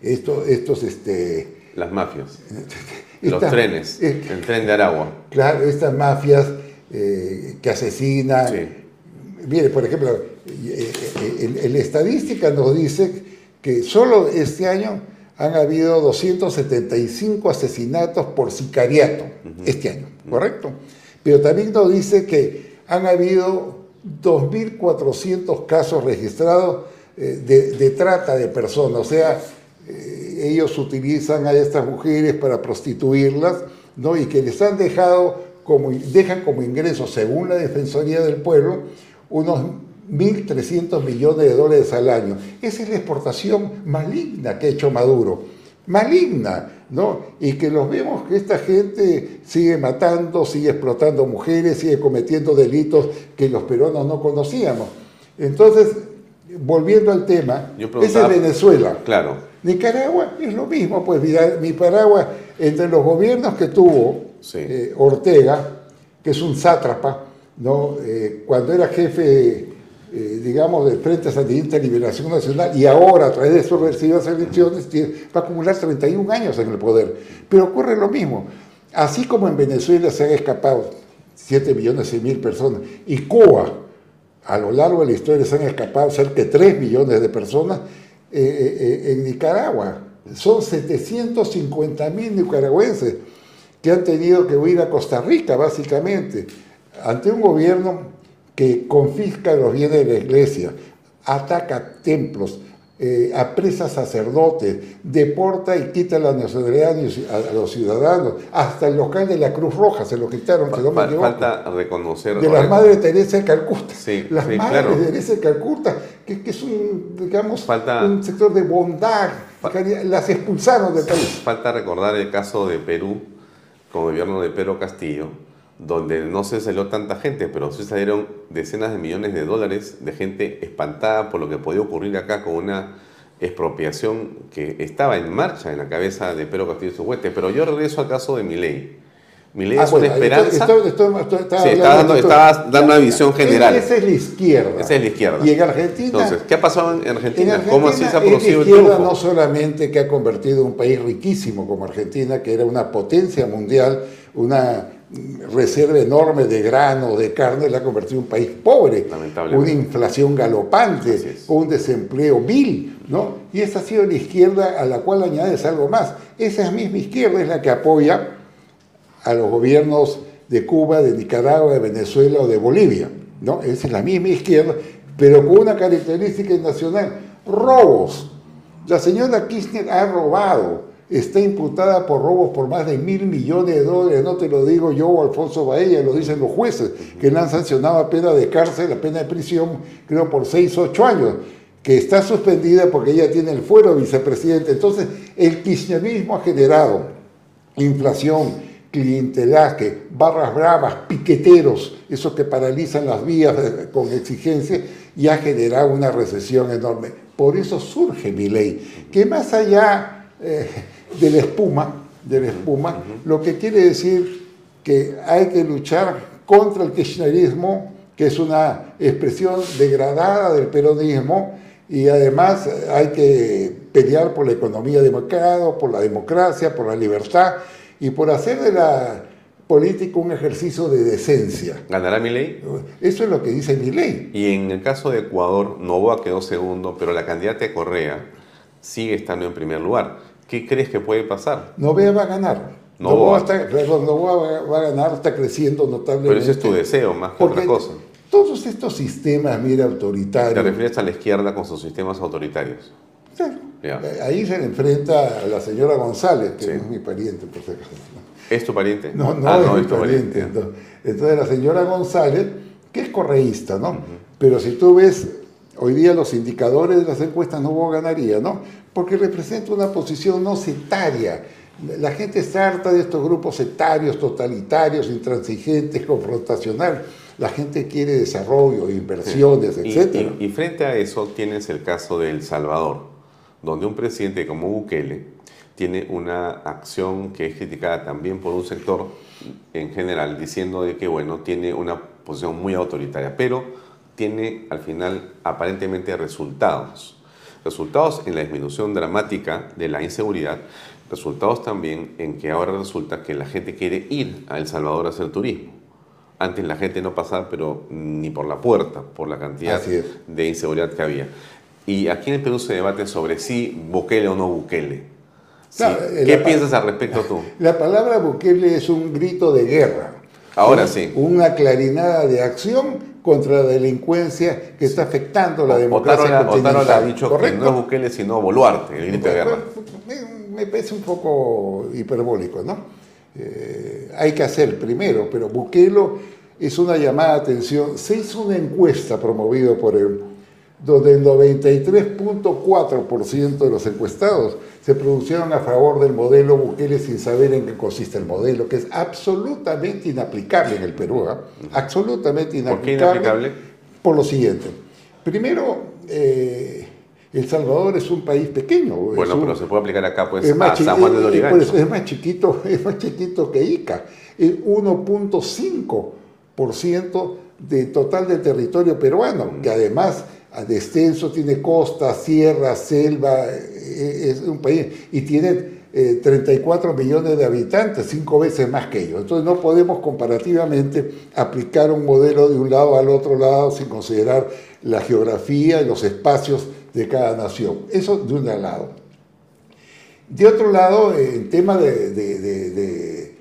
Speaker 16: esto, estos, este,
Speaker 3: Las mafias. Los trenes.
Speaker 16: eh,
Speaker 3: El tren de Aragua.
Speaker 16: claro, estas mafias eh, que asesinan. Mire, por ejemplo, eh, eh, el estadística nos dice que solo este año han habido 275 asesinatos por sicariato este año, ¿correcto? Pero también nos dice que han habido 2.400 casos registrados eh, de, de trata de personas, o sea, eh, ellos utilizan a estas mujeres para prostituirlas, ¿no? Y que les han dejado como, dejan como ingresos, según la Defensoría del Pueblo, unos 1.300 millones de dólares al año. Esa es la exportación maligna que ha hecho Maduro. Maligna, ¿no? Y que los vemos que esta gente sigue matando, sigue explotando mujeres, sigue cometiendo delitos que los peruanos no conocíamos. Entonces, volviendo al tema, esa es Venezuela.
Speaker 3: Claro.
Speaker 16: Nicaragua es lo mismo, pues Nicaragua, entre los gobiernos que tuvo eh, Ortega, que es un sátrapa, ¿no? Eh, cuando era jefe, eh, digamos, del Frente Sandinista de Liberación Nacional, y ahora, a través de sus recibidas elecciones, va a acumular 31 años en el poder. Pero ocurre lo mismo. Así como en Venezuela se han escapado 7 millones y mil personas, y Cuba, a lo largo de la historia se han escapado cerca de 3 millones de personas, en Nicaragua. Son 750 mil nicaragüenses que han tenido que huir a Costa Rica, básicamente, ante un gobierno que confisca los bienes de la iglesia, ataca templos, eh, apresa sacerdotes, deporta y quita la nacionalidad a, los ciudadanos. Hasta el local de la Cruz Roja se lo quitaron,
Speaker 3: Falta reconocer...
Speaker 16: De las Madres Teresa de Calcuta. Sí, las Madres de Teresa de Calcuta, que, es un, digamos, un sector de bondad. las expulsaron del país.
Speaker 3: Falta recordar el caso de Perú, con el gobierno de Pedro Castillo, donde no se salió tanta gente, pero sí salieron decenas de millones de dólares de gente espantada por lo que podía ocurrir acá con una expropiación que estaba en marcha en la cabeza de Pedro Castillo Suhuete. Pero yo regreso al caso de Milei. Milei ah, es una esperanza. estaba dando, una visión general.
Speaker 16: Esa es la izquierda.
Speaker 3: Esa es la izquierda.
Speaker 16: Y en Argentina.
Speaker 3: Entonces, ¿qué ha pasado en Argentina? ¿Cómo así se ha
Speaker 16: producido el triunfo? no solamente que ha convertido un país riquísimo como Argentina, que era una potencia mundial, una reserva enorme de grano, de carne, la ha convertido en un país pobre, una inflación galopante, un desempleo vil, ¿no? Y esa ha sido la izquierda a la cual añades algo más. Esa misma izquierda es la que apoya a los gobiernos de Cuba, de Nicaragua, de Venezuela o de Bolivia, ¿no? Esa es la misma izquierda, pero con una característica nacional, robos. La señora Kirchner ha robado, está imputada por robos por más de mil millones de dólares, no te lo digo yo o Alfonso Baella, lo dicen los jueces, que le han sancionado a pena de cárcel, a pena de prisión, creo por seis o ocho años, que está suspendida porque ella tiene el fuero vicepresidente. Entonces, el kirchnerismo ha generado inflación, clientelaje, barras bravas, piqueteros, esos que paralizan las vías con exigencia, y ha generado una recesión enorme. Por eso surge mi ley, que más allá... Eh, de la espuma, de la espuma, lo que quiere decir que hay que luchar contra el kirchnerismo, que es una expresión degradada del peronismo, y además hay que pelear por la economía de mercado, por la democracia, por la libertad y por hacer de la política un ejercicio de decencia.
Speaker 3: ¿Ganará mi ley?
Speaker 16: Eso es lo que dice mi ley.
Speaker 3: Y en el caso de Ecuador, Novoa quedó segundo, pero la candidata Correa sigue estando en primer lugar. ¿Qué crees que puede pasar?
Speaker 16: Novea va a ganar. Novoa, está, va, a ganar, está creciendo notablemente.
Speaker 3: Pero ese es tu deseo, más que otra cosa.
Speaker 16: Todos estos sistemas, mira, autoritarios.
Speaker 3: ¿Te refieres a la izquierda con sus sistemas autoritarios?
Speaker 16: Claro. Ahí se enfrenta a la señora González, que no es mi pariente, por si
Speaker 3: ¿Es tu pariente?
Speaker 16: No, no, ah, es, mi pariente. Entonces, la señora González, que es correísta, ¿no? Pero si tú ves hoy día los indicadores de las encuestas, no ganaría, ¿no? porque representa una posición no sectaria. La gente está harta de estos grupos sectarios, totalitarios, intransigentes, confrontacional. La gente quiere desarrollo, inversiones, etc.
Speaker 3: Y, frente a eso tienes el caso de El Salvador, donde un presidente como Bukele tiene una acción que es criticada también por un sector en general, diciendo de que, bueno, tiene una posición muy autoritaria, pero tiene al final aparentemente resultados. Resultados en la disminución dramática de la inseguridad, resultados también en que ahora resulta que la gente quiere ir a El Salvador a hacer turismo. Antes la gente no pasaba, pero ni por la puerta, por la cantidad de inseguridad que había. Y aquí en el Perú se debate sobre si Bukele o no Bukele. Sí. ¿Qué piensas al respecto tú?
Speaker 16: La palabra Bukele es un grito de guerra.
Speaker 3: Ahora sí.
Speaker 16: Una clarinada de acción contra la delincuencia que está afectando la democracia.
Speaker 3: Otárola ha dicho
Speaker 16: ¿Correcto?
Speaker 3: que no es Bukele sino Boluarte, el de guerra.
Speaker 16: Me, me parece un poco hiperbólico, ¿no? Eh, hay que hacer primero, pero Bukelo es una llamada de atención. Se hizo una encuesta promovida por él, donde el 93.4% de los encuestados se pronunciaron a favor del modelo Bukele sin saber en qué consiste el modelo, que es absolutamente inaplicable en el Perú. ¿ah? Absolutamente
Speaker 3: ¿Por qué
Speaker 16: inaplicable.
Speaker 3: inaplicable?
Speaker 16: Por lo siguiente. Primero, eh, El Salvador es un país pequeño.
Speaker 3: Bueno,
Speaker 16: un-
Speaker 3: pero se puede aplicar acá pues
Speaker 16: es más,
Speaker 3: a San Juan de Lurigancho.
Speaker 16: eso es más chiquito, es más chiquito que Ica. Es 1.5% del total del territorio peruano, que además a de extenso tiene costa, sierra, selva, eh, es un país y tiene eh, 34 millones de habitantes, cinco veces más que ellos. Entonces no podemos comparativamente aplicar un modelo de un lado al otro lado sin considerar la geografía y los espacios de cada nación. Eso de un lado. De otro lado, el tema de-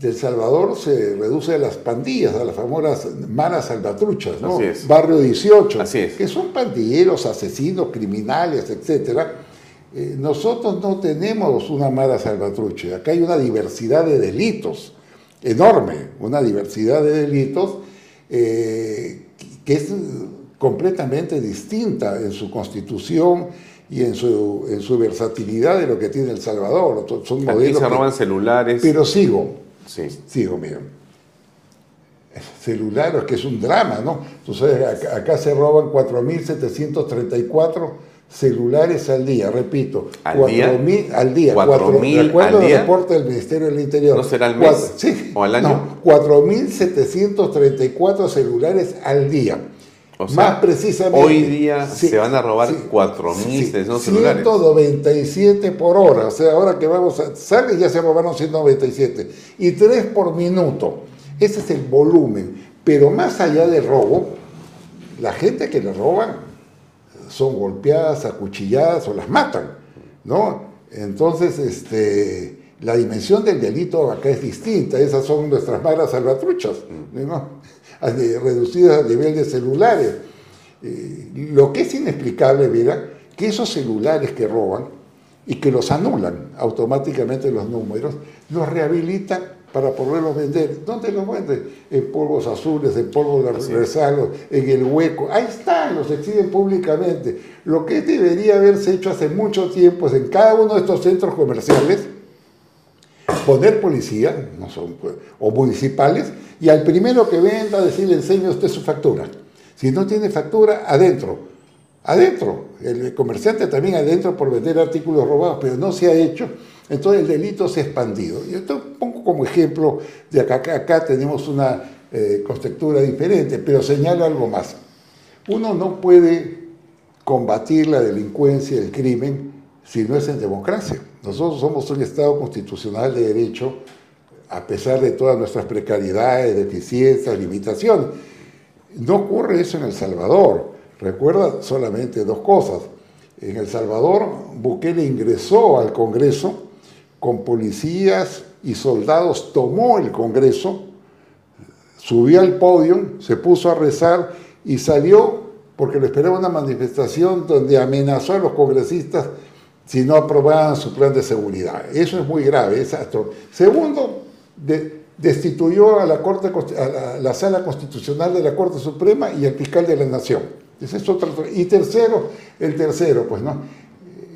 Speaker 16: de El Salvador se reduce a las pandillas, a las famosas malas salvatruchas, ¿no?
Speaker 3: Así es.
Speaker 16: Barrio 18, que son pandilleros, asesinos, criminales, etc. nosotros no tenemos una mala salvatrucha, acá hay una diversidad de delitos enorme, una diversidad de delitos eh, que es completamente distinta en su constitución y en su, en su versatilidad de lo que tiene El Salvador. Son
Speaker 3: Aquí
Speaker 16: modelos
Speaker 3: se
Speaker 16: que-
Speaker 3: roban celulares.
Speaker 16: pero sigo,
Speaker 3: Sí.
Speaker 16: sigo, mira. Celulares, que es un drama, ¿no? Tú sabes, acá, acá se roban 4.734 celulares al día, repito.
Speaker 3: ¿Al día?
Speaker 16: 4.000 al día.
Speaker 3: 4.000
Speaker 16: cuatro- de acuerdo
Speaker 3: al
Speaker 16: al
Speaker 3: día?
Speaker 16: reporte del Ministerio del Interior.
Speaker 3: ¿No será al mes
Speaker 16: Cuatro- sí,
Speaker 3: o al año?
Speaker 16: No, 4.734 celulares al día.
Speaker 3: O sea,
Speaker 16: Más precisamente.
Speaker 3: Hoy día
Speaker 16: sí,
Speaker 3: se van a robar
Speaker 16: sí,
Speaker 3: 4.700
Speaker 16: sí,
Speaker 3: celulares.
Speaker 16: 197 por hora. O sea, ahora que vamos a. Sale ya se robaron 197. Y 3 por minuto. Ese es el volumen. Pero más allá del robo, la gente que le roban son golpeadas, acuchilladas o las matan. ¿No? Entonces, este. La dimensión del delito acá es distinta, esas son nuestras malas salvatruchas, de- reducidas a nivel de celulares. Eh, lo que es inexplicable, mira, que esos celulares que roban y que los anulan automáticamente los números, los rehabilitan para poderlos vender. ¿Dónde los venden? En polvos azules, en polvos de resalos, en el hueco. Ahí están, los exhiben públicamente. Lo que debería haberse hecho hace mucho tiempo es en cada uno de estos centros comerciales poner policía no son, pues, o municipales y al primero que venda decirle enseñe usted su factura. Si no tiene factura, adentro. Adentro. El comerciante también adentro por vender artículos robados, pero no se ha hecho. Entonces el delito se ha expandido. Yo te pongo como ejemplo de acá, acá, tenemos una eh, diferente, pero señalo algo más. Uno no puede combatir la delincuencia y el crimen si no es en democracia. Nosotros somos un Estado constitucional de derecho, a pesar de todas nuestras precariedades, deficiencias, limitaciones. No ocurre eso en El Salvador. Recuerda solamente dos cosas. En El Salvador, Bukele ingresó al Congreso con policías y soldados, tomó el Congreso, subió al podio, se puso a rezar y salió porque lo esperaba una manifestación donde amenazó a los congresistas si no aprobaban su plan de seguridad. Eso es muy grave. es astro- Segundo, de- destituyó a la, Corte, a la, la Sala Constitucional de la Corte Suprema y al fiscal de la Nación. Ese es otro- y tercero, el tercero, pues no.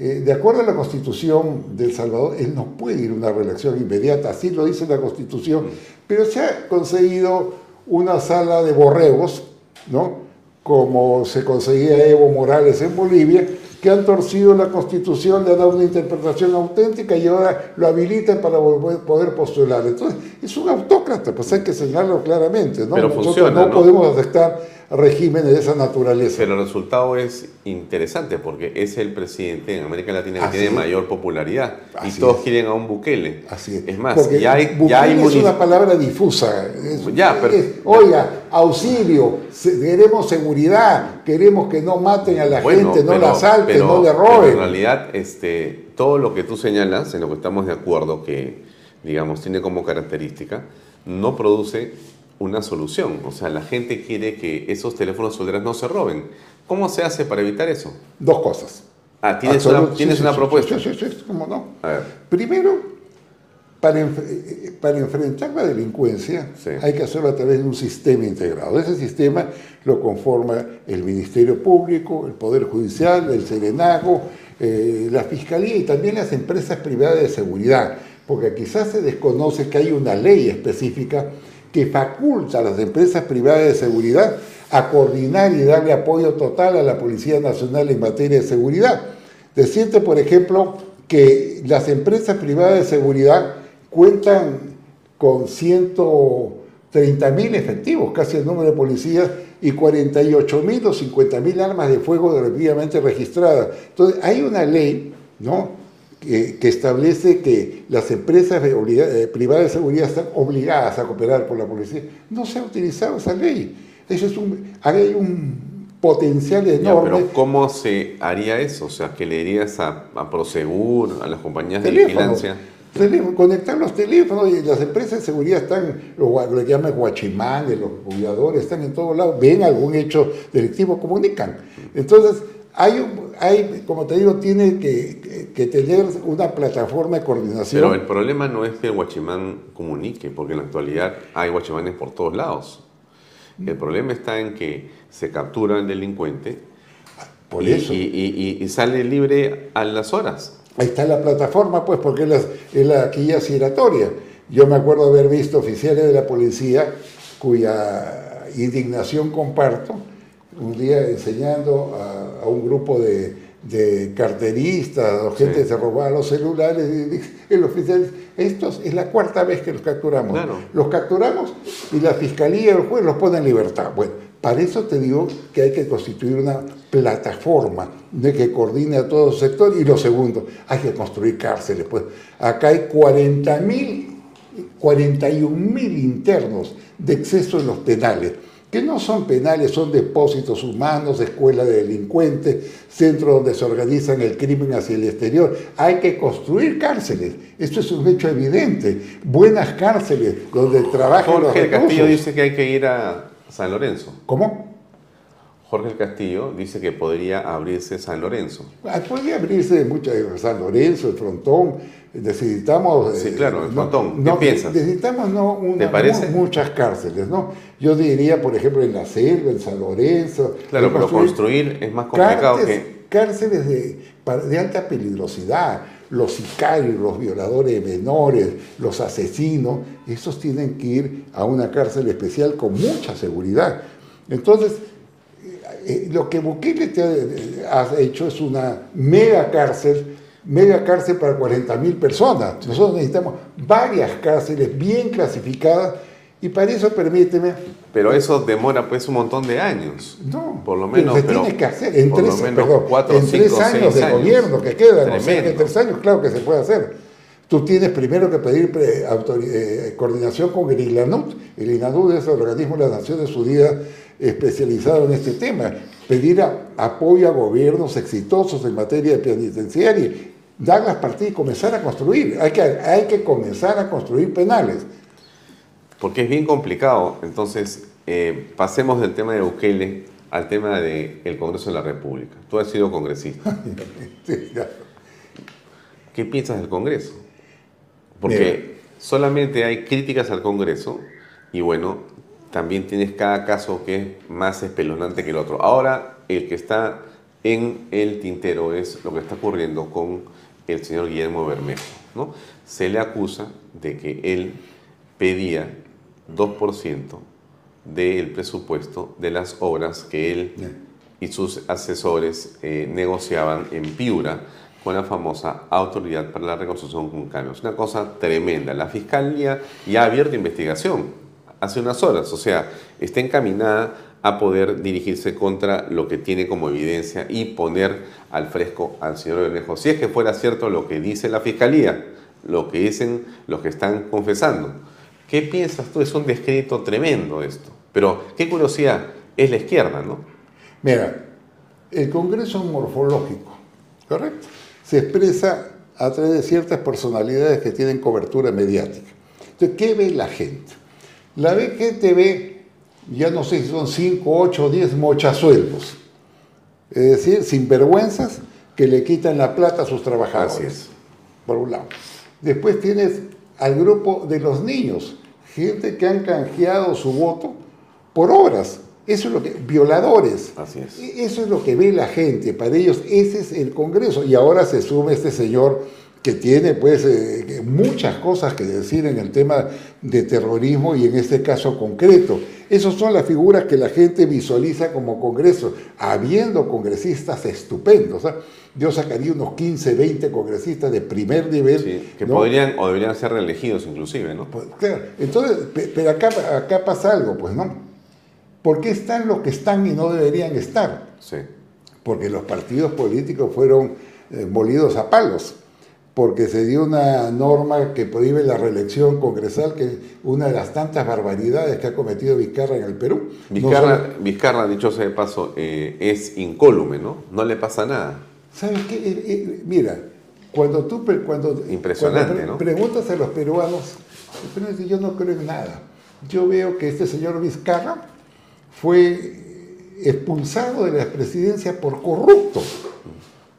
Speaker 16: Eh, de acuerdo a la Constitución de El Salvador, él no puede ir a una reelección inmediata, así lo dice la Constitución, pero se ha conseguido una sala de borregos, ¿no? como se conseguía Evo Morales en Bolivia, que han torcido la Constitución, le han dado una interpretación auténtica y ahora lo habilitan para poder postular. Entonces, es un autócrata, pues hay que señalarlo claramente. ¿no?
Speaker 3: Pero
Speaker 16: Nosotros
Speaker 3: funciona,
Speaker 16: no,
Speaker 3: ¿no?
Speaker 16: podemos aceptar regímenes de esa naturaleza.
Speaker 3: Pero el resultado es interesante porque es el presidente en América Latina que
Speaker 16: Así
Speaker 3: tiene
Speaker 16: es.
Speaker 3: mayor popularidad y todos
Speaker 16: es.
Speaker 3: quieren a un Bukele.
Speaker 16: Así es.
Speaker 3: Es más,
Speaker 16: Porque
Speaker 3: ya hay,
Speaker 16: Bukele
Speaker 3: ya hay
Speaker 16: es una palabra difusa. Es-
Speaker 3: Ya, pero-
Speaker 16: Oiga, auxilio, queremos seguridad, queremos que no maten a la
Speaker 3: Bueno,
Speaker 16: gente, no
Speaker 3: pero-
Speaker 16: la asalten,
Speaker 3: pero-
Speaker 16: no le
Speaker 3: pero
Speaker 16: roben.
Speaker 3: en realidad, este, todo lo que tú señalas, en lo que estamos de acuerdo, que, digamos, tiene como característica, no produce una solución. O sea, la gente quiere que esos teléfonos celulares no se roben. ¿Cómo se hace para evitar eso?
Speaker 16: Dos cosas.
Speaker 3: Ah, tienes
Speaker 16: Absolut-
Speaker 3: una, tienes
Speaker 16: sí,
Speaker 3: una
Speaker 16: sí,
Speaker 3: propuesta.
Speaker 16: Sí, sí, sí, cómo no.
Speaker 3: A ver.
Speaker 16: Primero, para, enf- eh, para enfrentar la delincuencia hay que hacerlo a través de un sistema integrado. Ese sistema lo conforma el Ministerio Público, el Poder Judicial, el Serenago, eh, la Fiscalía y también las empresas privadas de seguridad, porque quizás se desconoce que hay una ley específica que faculta a las empresas privadas de seguridad a coordinar y darle apoyo total a la Policía Nacional en materia de seguridad. Decirte, por ejemplo, que las empresas privadas de seguridad cuentan con 130 mil efectivos, casi el número de policías, y 48 mil o 50 mil armas de fuego debidamente registradas. Entonces, hay una ley ¿no? Que, que establece que las empresas de eh, privadas de seguridad están obligadas a cooperar por la policía. No se ha utilizado esa ley. Eso es un, hay un potencial
Speaker 3: Ya,
Speaker 16: enorme.
Speaker 3: pero ¿cómo se haría eso? O sea, que le dirías a, a Prosegur, a las compañías de vigilancia.
Speaker 16: Teléfono, conectar los teléfonos y las empresas de seguridad están, lo, lo que llaman guachimanes, los cuidadores, están en todos lados, ven algún hecho delictivo, comunican. Entonces, hay, un- hay como te digo, tiene que, que- tener una plataforma de coordinación.
Speaker 3: Pero el problema no es que el guachimán comunique, porque en la actualidad hay guachimanes por todos lados. El problema está en que se captura el delincuente
Speaker 16: Por
Speaker 3: y,
Speaker 16: eso.
Speaker 3: y- y- y sale libre a las horas.
Speaker 16: Ahí está la plataforma, pues, porque es la, es la quilla giratoria. Yo me acuerdo haber visto oficiales de la policía cuya indignación comparto, un día enseñando a, a un grupo de, de carteristas o gente que se robaba los celulares, y dice el oficial estos es la cuarta vez que los capturamos.
Speaker 3: Claro.
Speaker 16: Los capturamos y la fiscalía y el juez los pone en libertad. Bueno, para eso te digo que hay que constituir una plataforma de que coordine a todo el sector. Y lo segundo, hay que construir cárceles. Pues acá hay 40 mil, 41 mil internos de exceso en los penales, que no son penales, son depósitos humanos, escuelas de delincuentes, centros donde se organizan el crimen hacia el exterior. Hay que construir cárceles. Esto es un hecho evidente. Buenas cárceles donde trabajen los
Speaker 3: Jorge el Castillo
Speaker 16: recursos.
Speaker 3: dice que hay que ir a San Lorenzo.
Speaker 16: ¿Cómo?
Speaker 3: Jorge el Castillo dice que podría abrirse San Lorenzo.
Speaker 16: Ah, Puede abrirse mucho San Lorenzo, el frontón. Necesitamos.
Speaker 3: Sí,
Speaker 16: eh,
Speaker 3: claro, el
Speaker 16: no-.
Speaker 3: ¿Qué
Speaker 16: no,
Speaker 3: piensas?
Speaker 16: Necesitamos no, muchas cárceles, ¿no? Yo diría, por ejemplo, en la selva, en San Lorenzo.
Speaker 3: Claro,
Speaker 16: eh,
Speaker 3: pero construir es más complicado
Speaker 16: cárceles-
Speaker 3: que...
Speaker 16: Cárceles de, de alta peligrosidad. Los sicarios, los violadores de menores, los asesinos, esos tienen que ir a una cárcel especial con mucha seguridad. Entonces, eh, lo que Bukele te ha, ha hecho es una mega cárcel, mega cárcel para 40 mil personas. Nosotros necesitamos varias cárceles bien clasificadas y para eso permíteme,
Speaker 3: Pero eso demora pues un montón de años.
Speaker 16: No,
Speaker 3: por lo
Speaker 16: pero
Speaker 3: menos.
Speaker 16: se
Speaker 3: pero
Speaker 16: tiene que hacer en tres,
Speaker 3: lo menos
Speaker 16: perdón,
Speaker 3: cuatro,
Speaker 16: en
Speaker 3: cinco,
Speaker 16: tres años de gobierno que quedan, o sea, en tres años, claro que se puede hacer. Tú tienes primero que pedir pre- autori- eh, coordinación con el INANUT. El INANUT es el organismo de las Naciones Unidas especializado en este tema. Pedir a- apoyo a gobiernos exitosos en materia penitenciaria, dar las partidas y comenzar a construir. Hay que, hay que comenzar a construir penales.
Speaker 3: Porque es bien complicado. Entonces, eh, pasemos del tema de Bukele al tema del Congreso de la República. Tú has sido congresista.
Speaker 16: Sí.
Speaker 3: ¿Qué piensas del Congreso? Porque solamente hay críticas al Congreso y bueno, también tienes cada caso que es más espeluznante que el otro. Ahora, el que está en el tintero es lo que está ocurriendo con el señor Guillermo Bermejo. ¿no? Se le acusa de que él pedía 2% del presupuesto de las obras que él y sus asesores eh, negociaban en Piura con la famosa Autoridad para la Reconstrucción con Cambios. Una cosa tremenda. La Fiscalía ya ha abierto investigación hace unas horas, o sea, está encaminada a poder dirigirse contra lo que tiene como evidencia y poner al fresco al señor Bermejo. Si es que fuera cierto lo que dice la Fiscalía, lo que dicen los que están confesando. ¿Qué piensas tú? Es un descrédito tremendo esto. Pero qué curiosidad, es la izquierda, ¿no?
Speaker 16: Mira, el Congreso es morfológico, ¿correcto? Se expresa a través de ciertas personalidades que tienen cobertura mediática. Entonces, ¿qué ve la gente? La gente ve, ya no sé si son 5, 8 o 10 mochazuelos, es decir, sinvergüenzas que le quitan la plata a sus trabajadores. Por un lado. Después tienes al grupo de los niños, gente que han canjeado su voto por obras. Eso es lo que, violadores.
Speaker 3: Así es.
Speaker 16: E- Eso es lo que ve la gente. Para ellos ese es el Congreso. Y ahora se sube este señor que tiene pues eh, que muchas cosas que decir en el tema de terrorismo y en este caso concreto. Esas son las figuras que la gente visualiza como Congreso, habiendo congresistas estupendos. ¿ah? Yo sacaría unos 15, 20 congresistas de primer nivel.
Speaker 3: Que
Speaker 16: ¿no?
Speaker 3: podrían o deberían ser reelegidos inclusive, ¿no?
Speaker 16: Claro, entonces, pe- pero acá, acá pasa algo, pues, ¿no? ¿Por qué están los que están y no deberían estar?
Speaker 3: Sí.
Speaker 16: Porque los partidos políticos fueron eh, molidos a palos, porque se dio una norma que prohíbe la reelección congresal, que es una de las tantas barbaridades que ha cometido Vizcarra en el Perú. No
Speaker 3: Vizcarra,
Speaker 16: solo-
Speaker 3: Vizcarra, dicho sea de paso, eh, es incólume, ¿no? No le pasa nada.
Speaker 16: ¿Sabes qué? Eh, eh, mira, cuando tú cuando,
Speaker 3: Impresionante,
Speaker 16: cuando pre-
Speaker 3: ¿no?
Speaker 16: preguntas a los peruanos, yo no creo en nada. Yo veo que este señor Vizcarra fue expulsado de la presidencia por corrupto,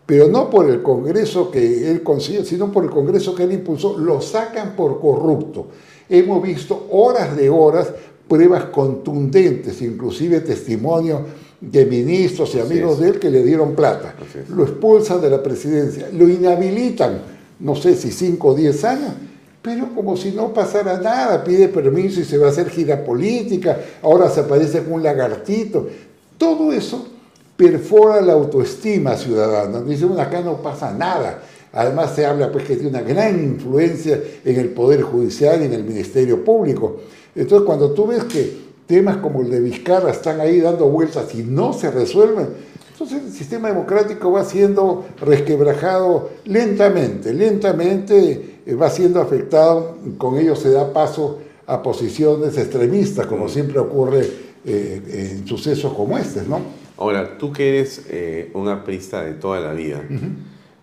Speaker 16: pero no por el Congreso que él consiguió, sino por el Congreso que él impulsó. Lo sacan por corrupto. Hemos visto horas de horas pruebas contundentes, inclusive testimonios de ministros y amigos de él que le dieron plata. Lo expulsan de la presidencia, lo inhabilitan, no sé si 5 o 10 años, pero como si no pasara nada, pide permiso y se va a hacer gira política, ahora se aparece con un lagartito. Todo eso perfora la autoestima ciudadana. Dice, acá no pasa nada. Además se habla pues que tiene una gran influencia en el Poder Judicial y en el Ministerio Público. Entonces cuando tú ves que temas como el de Vizcarra están ahí dando vueltas y no se resuelven, entonces el sistema democrático va siendo resquebrajado lentamente, lentamente eh, va siendo afectado, con ello se da paso a posiciones extremistas, como siempre ocurre eh, en sucesos como este, ¿no?
Speaker 3: Ahora, tú que eres eh, un aprista de toda la vida,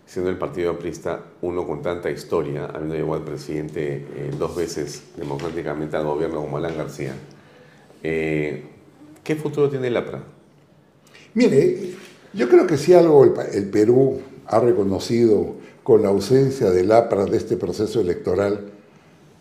Speaker 3: siendo el partido aprista uno con tanta historia, habiendo llegado al presidente eh, dos veces democráticamente al gobierno como Alan García, eh, ¿qué futuro tiene el APRA?
Speaker 16: Mire, yo creo que si algo el, Perú ha reconocido con la ausencia del APRA de este proceso electoral,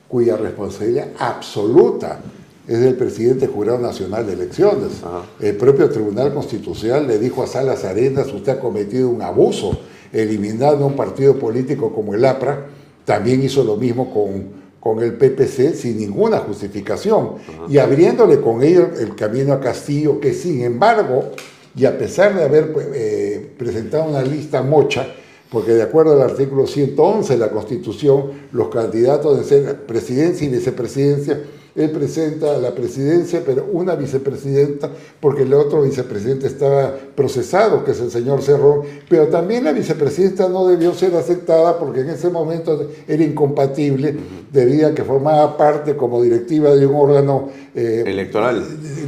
Speaker 16: cuya responsabilidad absoluta es del presidente Jurado Nacional de Elecciones. El propio Tribunal Constitucional le dijo a Salas Arenas, usted ha cometido un abuso eliminando un partido político como el APRA, también hizo lo mismo con, con el PPC sin ninguna justificación. Y abriéndole con ello el camino a Castillo, que sin embargo, y a pesar de haber eh, presentado una lista mocha, porque de acuerdo al artículo 111 de la Constitución, los candidatos de ser presidencia y vicepresidencia, él presenta la presidencia, pero una vicepresidenta, porque el otro vicepresidente estaba procesado, que es el señor Cerrón, pero también la vicepresidenta no debió ser aceptada porque en ese momento era incompatible, debido a que formaba parte como directiva de un órgano... eh,
Speaker 3: Electoral.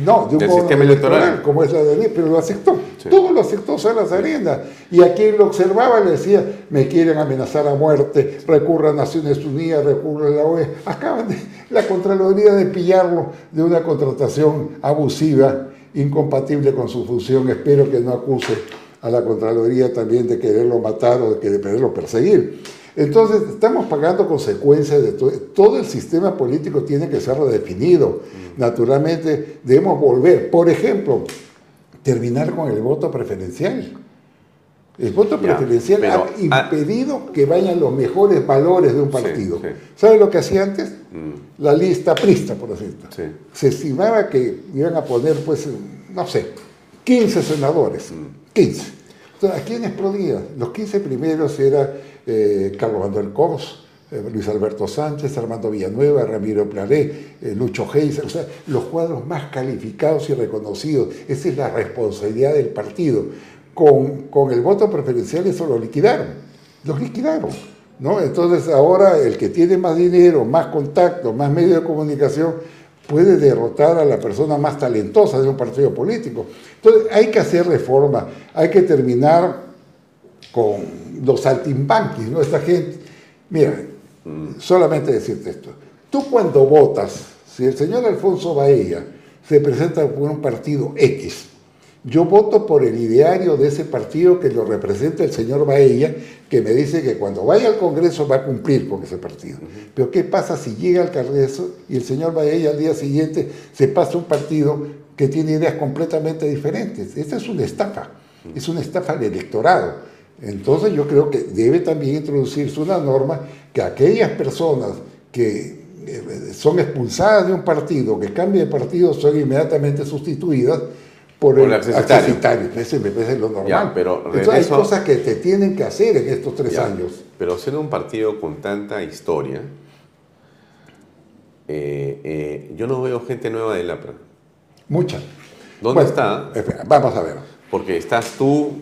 Speaker 16: no, de un
Speaker 3: Del
Speaker 16: órgano
Speaker 3: sistema electoral.
Speaker 16: como es la de pero lo aceptó. Todo lo aceptó Salas Arenas. Y a quien lo observaba le decía, me quieren amenazar a muerte, recurra a Naciones Unidas, recurra a la OE. Acaban de, la Contraloría de pillarlo de una contratación abusiva, incompatible con su función. Espero que no acuse a la Contraloría también de quererlo matar o de quererlo perseguir. Entonces, estamos pagando consecuencias de todo. Todo el sistema político tiene que ser redefinido. Naturalmente, debemos volver. Por ejemplo, terminar con el voto preferencial. El voto
Speaker 3: Ya,
Speaker 16: preferencial
Speaker 3: pero,
Speaker 16: ha
Speaker 3: ah,
Speaker 16: impedido que vayan los mejores valores de un partido.
Speaker 3: sí.
Speaker 16: ¿Sabe lo que hacía antes?
Speaker 3: Mm,
Speaker 16: La lista prista, por decirlo.
Speaker 3: sí.
Speaker 16: Se estimaba que iban a poner, pues, no sé, 15 senadores.
Speaker 3: Mm.
Speaker 16: 15. Entonces, ¿a quiénes podía? Los 15 primeros eran eh, Carlos Manuel Cos, eh, Luis Alberto Sánchez, Armando Villanueva, Ramiro Plaré, eh, Lucho Heiser, o sea, los cuadros más calificados y reconocidos. Esa es la responsabilidad del partido. Con, con el voto preferencial eso lo liquidaron. Los liquidaron. ¿no? Entonces ahora el que tiene más dinero, más contacto, más medios de comunicación, puede derrotar a la persona más talentosa de un partido político. Entonces hay que hacer reforma, hay que terminar con los saltimbanquis, ¿no? Esta gente. Mira, solamente decirte esto. Tú cuando votas, si el señor Alfonso Baella se presenta por un partido X, yo voto por el ideario de ese partido que lo representa el señor Baella, que me dice que cuando vaya al Congreso va a cumplir con ese partido. Pero ¿qué pasa si llega al Congreso y el señor Baella al día siguiente se pasa a un partido que tiene ideas completamente diferentes? Esta es una estafa, es una estafa del electorado. Entonces yo creo que debe también introducirse una norma que aquellas personas que eh, son expulsadas de un partido, que cambian de partido, son inmediatamente sustituidas por, el accesitario. Ese me parece lo normal.
Speaker 3: Ya, pero
Speaker 16: Entonces hay cosas que te tienen que hacer en estos tres
Speaker 3: Ya,
Speaker 16: años.
Speaker 3: Pero siendo un partido con tanta historia, eh, eh, yo no veo gente nueva de LAPRA.
Speaker 16: Mucha.
Speaker 3: ¿Dónde
Speaker 16: Bueno,
Speaker 3: está?
Speaker 16: espera, Vamos a ver.
Speaker 3: Porque estás tú.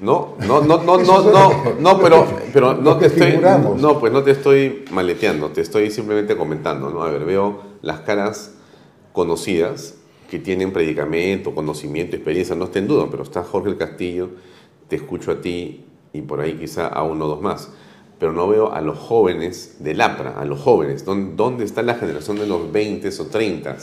Speaker 3: No, no, no, no, no, no, no, pero, pero no te estoy,
Speaker 16: figuramos.
Speaker 3: no, pues no te estoy maleteando, te estoy simplemente comentando, ¿no? A ver, veo las caras conocidas que tienen predicamento, conocimiento, experiencia, no esté en duda, pero está Jorge el Castillo, te escucho a ti y por ahí quizá a uno o dos más, pero no veo a los jóvenes del APRA, a los jóvenes, ¿dónde, dónde está la generación de los 20 o 30?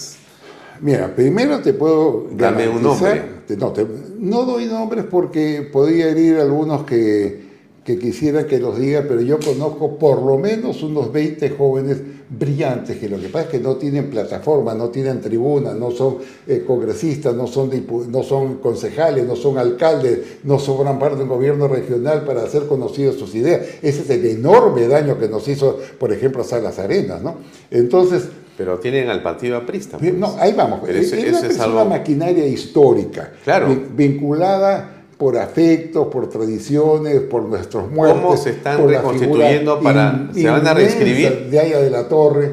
Speaker 16: Mira, primero te puedo
Speaker 3: Dame un nombre.
Speaker 16: te- no, te- no doy nombres porque podría herir a algunos que, que quisiera que los diga, pero yo conozco por lo menos unos 20 jóvenes brillantes que lo que pasa es que no tienen plataforma, no tienen tribuna, no son eh, congresistas, no son, no son concejales, no son alcaldes, no sobran parte de un gobierno regional para hacer conocidas sus ideas. Ese es el enorme daño que nos hizo, por ejemplo, Salas Arenas, ¿no? Entonces,
Speaker 3: Pero tienen al partido aprista.
Speaker 16: Bien, No, ahí vamos.
Speaker 3: Ese-
Speaker 16: es
Speaker 3: ese
Speaker 16: una,
Speaker 3: es algo-
Speaker 16: una maquinaria histórica.
Speaker 3: Claro.
Speaker 16: vin- Vinculada por afectos, por tradiciones, por nuestros muertos.
Speaker 3: ¿Cómo se están reconstituyendo para- se van a reescribir?
Speaker 16: De Aya de la Torre,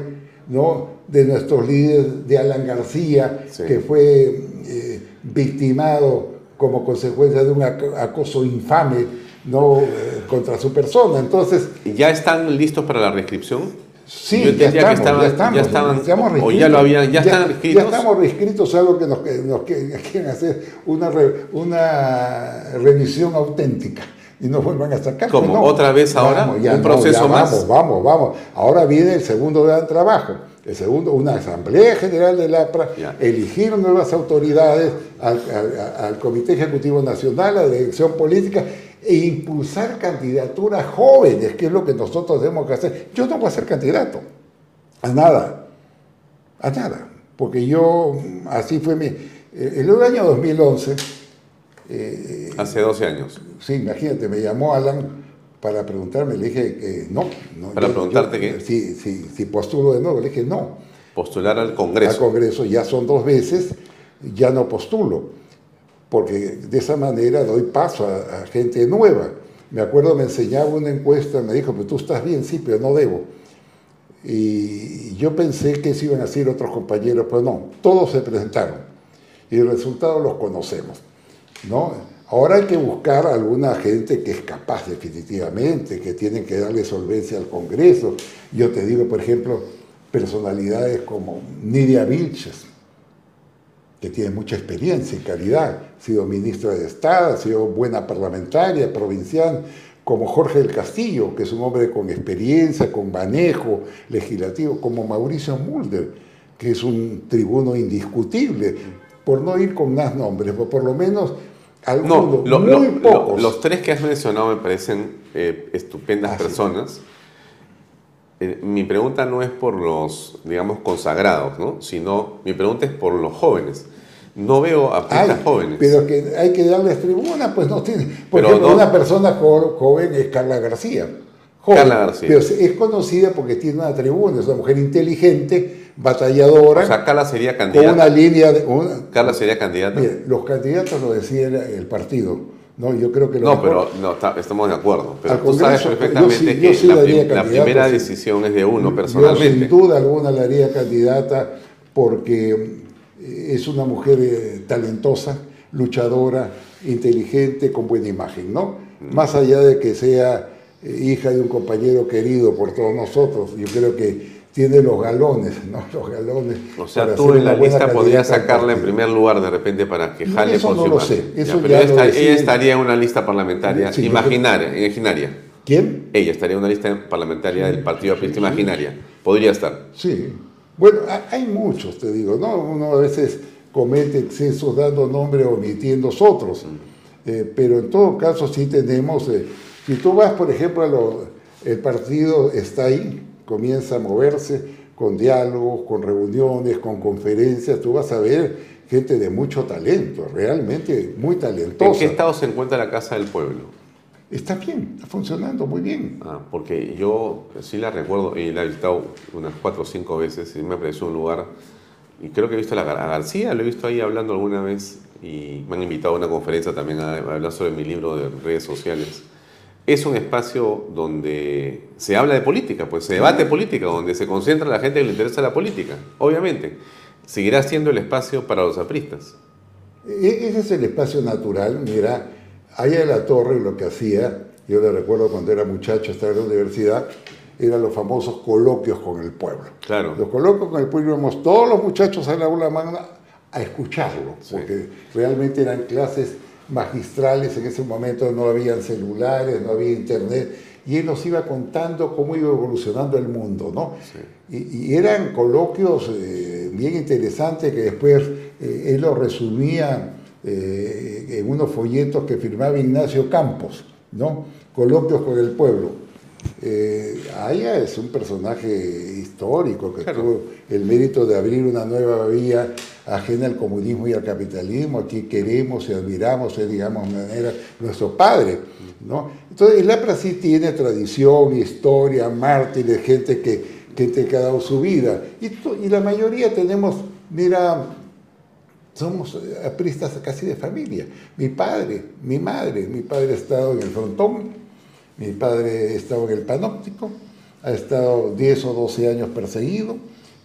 Speaker 16: ¿no? de nuestros líderes, de Alan García,
Speaker 3: Sí.
Speaker 16: que fue eh, victimado como consecuencia de un ac- acoso infame ¿no? Eh, contra su persona. Entonces,
Speaker 3: ¿Y ¿Ya están listos para la reescripción?
Speaker 16: Sí,
Speaker 3: Yo
Speaker 16: ya estamos,
Speaker 3: que estaban,
Speaker 16: ya estamos,
Speaker 3: ya estaban,
Speaker 16: estamos
Speaker 3: o ya
Speaker 16: reescritos.
Speaker 3: lo habían, ya, están.
Speaker 16: Ya estamos reescritos, algo que nos, nos quieren hacer una, re- una revisión auténtica y nos vuelvan a sacar.
Speaker 3: ¿Cómo?
Speaker 16: No,
Speaker 3: ¿Otra vez ahora?
Speaker 16: vamos, ya
Speaker 3: ¿Un proceso
Speaker 16: ya
Speaker 3: más?
Speaker 16: Vamos, vamos, vamos. Ahora viene el segundo gran trabajo. El segundo, una asamblea general del APRA, elegir nuevas autoridades al, al- al Comité Ejecutivo Nacional, a la dirección política e impulsar candidaturas jóvenes, que es lo que nosotros tenemos que hacer. Yo no voy a ser candidato a nada, a nada, porque yo, así fue mi... El, el año 2011, eh,
Speaker 3: Hace 12 años.
Speaker 16: sí, imagínate, me llamó Alan para preguntarme, le dije que no. no,
Speaker 3: ¿Para
Speaker 16: yo-
Speaker 3: preguntarte qué?
Speaker 16: Si, si, si postulo de nuevo, le dije no.
Speaker 3: Postular al Congreso.
Speaker 16: Al Congreso ya son dos veces, ya no postulo, porque de esa manera doy paso a, gente nueva. Me acuerdo, me enseñaba una encuesta, me dijo, pero tú estás bien, sí, pero no debo. Y yo pensé que eso iban a decir otros compañeros, pero no, todos se presentaron. Y el resultado los conocemos. ¿no? Ahora hay que buscar a alguna gente que es capaz definitivamente, que tienen que darle solvencia al Congreso. Yo te digo, por ejemplo, personalidades como Nidia Vilches, que tiene mucha experiencia y calidad, ha sido ministra de Estado, ha sido buena parlamentaria, provincial, como Jorge del Castillo, que es un hombre con experiencia, con manejo legislativo, como Mauricio Mulder, que es un tribuno indiscutible, por no ir con más nombres, pero por lo menos
Speaker 3: No,
Speaker 16: algunos,
Speaker 3: lo-
Speaker 16: muy
Speaker 3: lo- lo-
Speaker 16: pocos.
Speaker 3: los tres que has mencionado me parecen eh, estupendas personas. Eh, mi pregunta no es por los, digamos, consagrados, ¿no? Sino, mi pregunta es por los jóvenes. No veo a pistas jóvenes.
Speaker 16: pero que hay que darles tribuna, pues no tiene. Por
Speaker 3: Pero no-
Speaker 16: una persona jo- joven es Carla García. Joven,
Speaker 3: Carla García.
Speaker 16: Pero es conocida porque tiene una tribuna, es una mujer inteligente, batalladora,
Speaker 3: o sea, Carla sería
Speaker 16: con
Speaker 3: candidata.
Speaker 16: una línea de. una-
Speaker 3: Carla sería candidata.
Speaker 16: Los candidatos lo decía el, el partido. No, yo creo que lo
Speaker 3: No,
Speaker 16: mejor-
Speaker 3: pero no, está- estamos de acuerdo. Pero
Speaker 16: Al
Speaker 3: tú sabes perfectamente
Speaker 16: yo sí-
Speaker 3: que
Speaker 16: yo sí
Speaker 3: la, prim- primera decisión es de uno
Speaker 16: Yo
Speaker 3: personalmente.
Speaker 16: sin duda alguna la haría candidata porque es una mujer eh, talentosa, luchadora, inteligente, con buena imagen, ¿no?
Speaker 3: Mm.
Speaker 16: Más allá de que sea eh, hija de un compañero querido por todos nosotros, yo creo que tiene los galones, ¿no? Los galones.
Speaker 3: O sea, tú en la lista podrías sacarla en primer lugar de repente para que jale
Speaker 16: eso
Speaker 3: por
Speaker 16: no
Speaker 3: su
Speaker 16: lo sé,
Speaker 3: Ya,
Speaker 16: eso
Speaker 3: pero
Speaker 16: ya
Speaker 3: ella,
Speaker 16: lo
Speaker 3: está- ella estaría en una lista parlamentaria
Speaker 16: Sí,
Speaker 3: imaginaria, imaginaria.
Speaker 16: ¿Quién?
Speaker 3: Ella estaría en una lista parlamentaria del Partido Aprista Imaginaria. Podría estar.
Speaker 16: Sí. Bueno, ha- hay muchos, te digo, ¿no? Uno a veces comete excesos dando nombre omitiendo otros. Eh, pero en todo caso sí tenemos, eh, si tú vas, por ejemplo, a lo- el partido está ahí, comienza a moverse con diálogos, con reuniones, con conferencias, tú vas a ver gente de mucho talento, realmente muy
Speaker 3: ¿En
Speaker 16: talentosa.
Speaker 3: qué estado se encuentra la Casa del Pueblo?
Speaker 16: Está bien, está funcionando muy bien.
Speaker 3: Ah, porque yo sí la recuerdo y la he visitado unas cuatro o cinco veces y me pareció un lugar. Y creo que he visto a, la, Gar- a García, lo he visto ahí hablando alguna vez y me han invitado a una conferencia también a, a hablar sobre mi libro de redes sociales. Es un espacio donde se habla de política, pues se debate política, donde se concentra la gente que le interesa la política, obviamente. Seguirá siendo el espacio para los apristas.
Speaker 16: E- Ese es el espacio natural. Mira, allá en la torre lo que hacía, yo le recuerdo cuando era muchacho, estaba en la universidad, eran los famosos coloquios con el pueblo.
Speaker 3: Claro.
Speaker 16: Los coloquios con el pueblo íbamos todos los muchachos a la aula magna a escucharlo, porque realmente eran clases magistrales, en ese momento no habían celulares, no había internet, y él nos iba contando cómo iba evolucionando el mundo, ¿no? Y, y eran coloquios eh, bien interesantes que después eh, él los resumía eh, en unos folletos que firmaba Ignacio Campos, ¿no? Coloquios con el pueblo. Eh, Aya es un personaje histórico que tuvo el mérito de abrir una nueva vía ajena al comunismo y al capitalismo. Aquí queremos y admiramos, es, digamos, de manera nuestro padre. ¿no? Entonces, el APRA sí tiene tradición, historia, mártires, gente que, gente que ha dado su vida. Y, y la mayoría tenemos, mira, somos eh, apristas casi de familia. Mi padre, mi madre, mi padre ha estado en el frontón, mi padre ha estado en el panóptico, ha estado 10 o 12 años perseguido.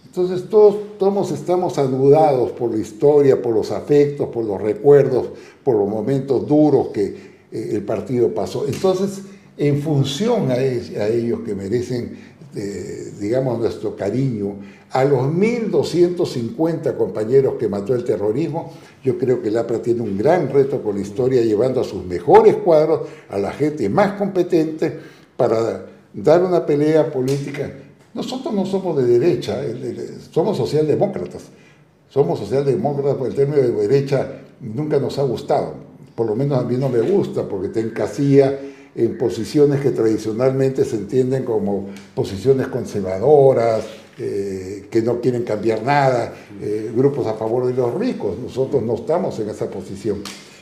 Speaker 16: Entonces todos, todos estamos anudados por la historia, por los afectos, por los recuerdos, por los momentos duros que eh, el partido pasó. Entonces, en función a, ellos que merecen, eh, digamos, nuestro cariño, a los 1.250 compañeros que mató el terrorismo, yo creo que el APRA tiene un gran reto con la historia, llevando a sus mejores cuadros, a la gente más competente, para dar una pelea política. Nosotros no somos de derecha, el- somos socialdemócratas. Somos socialdemócratas, porque el término de derecha nunca nos ha gustado. Por lo menos a mí no me gusta, porque te encasilla en posiciones que tradicionalmente se entienden como posiciones conservadoras, eh, que no quieren cambiar nada, eh, grupos a favor de los ricos. Nosotros no estamos en esa posición.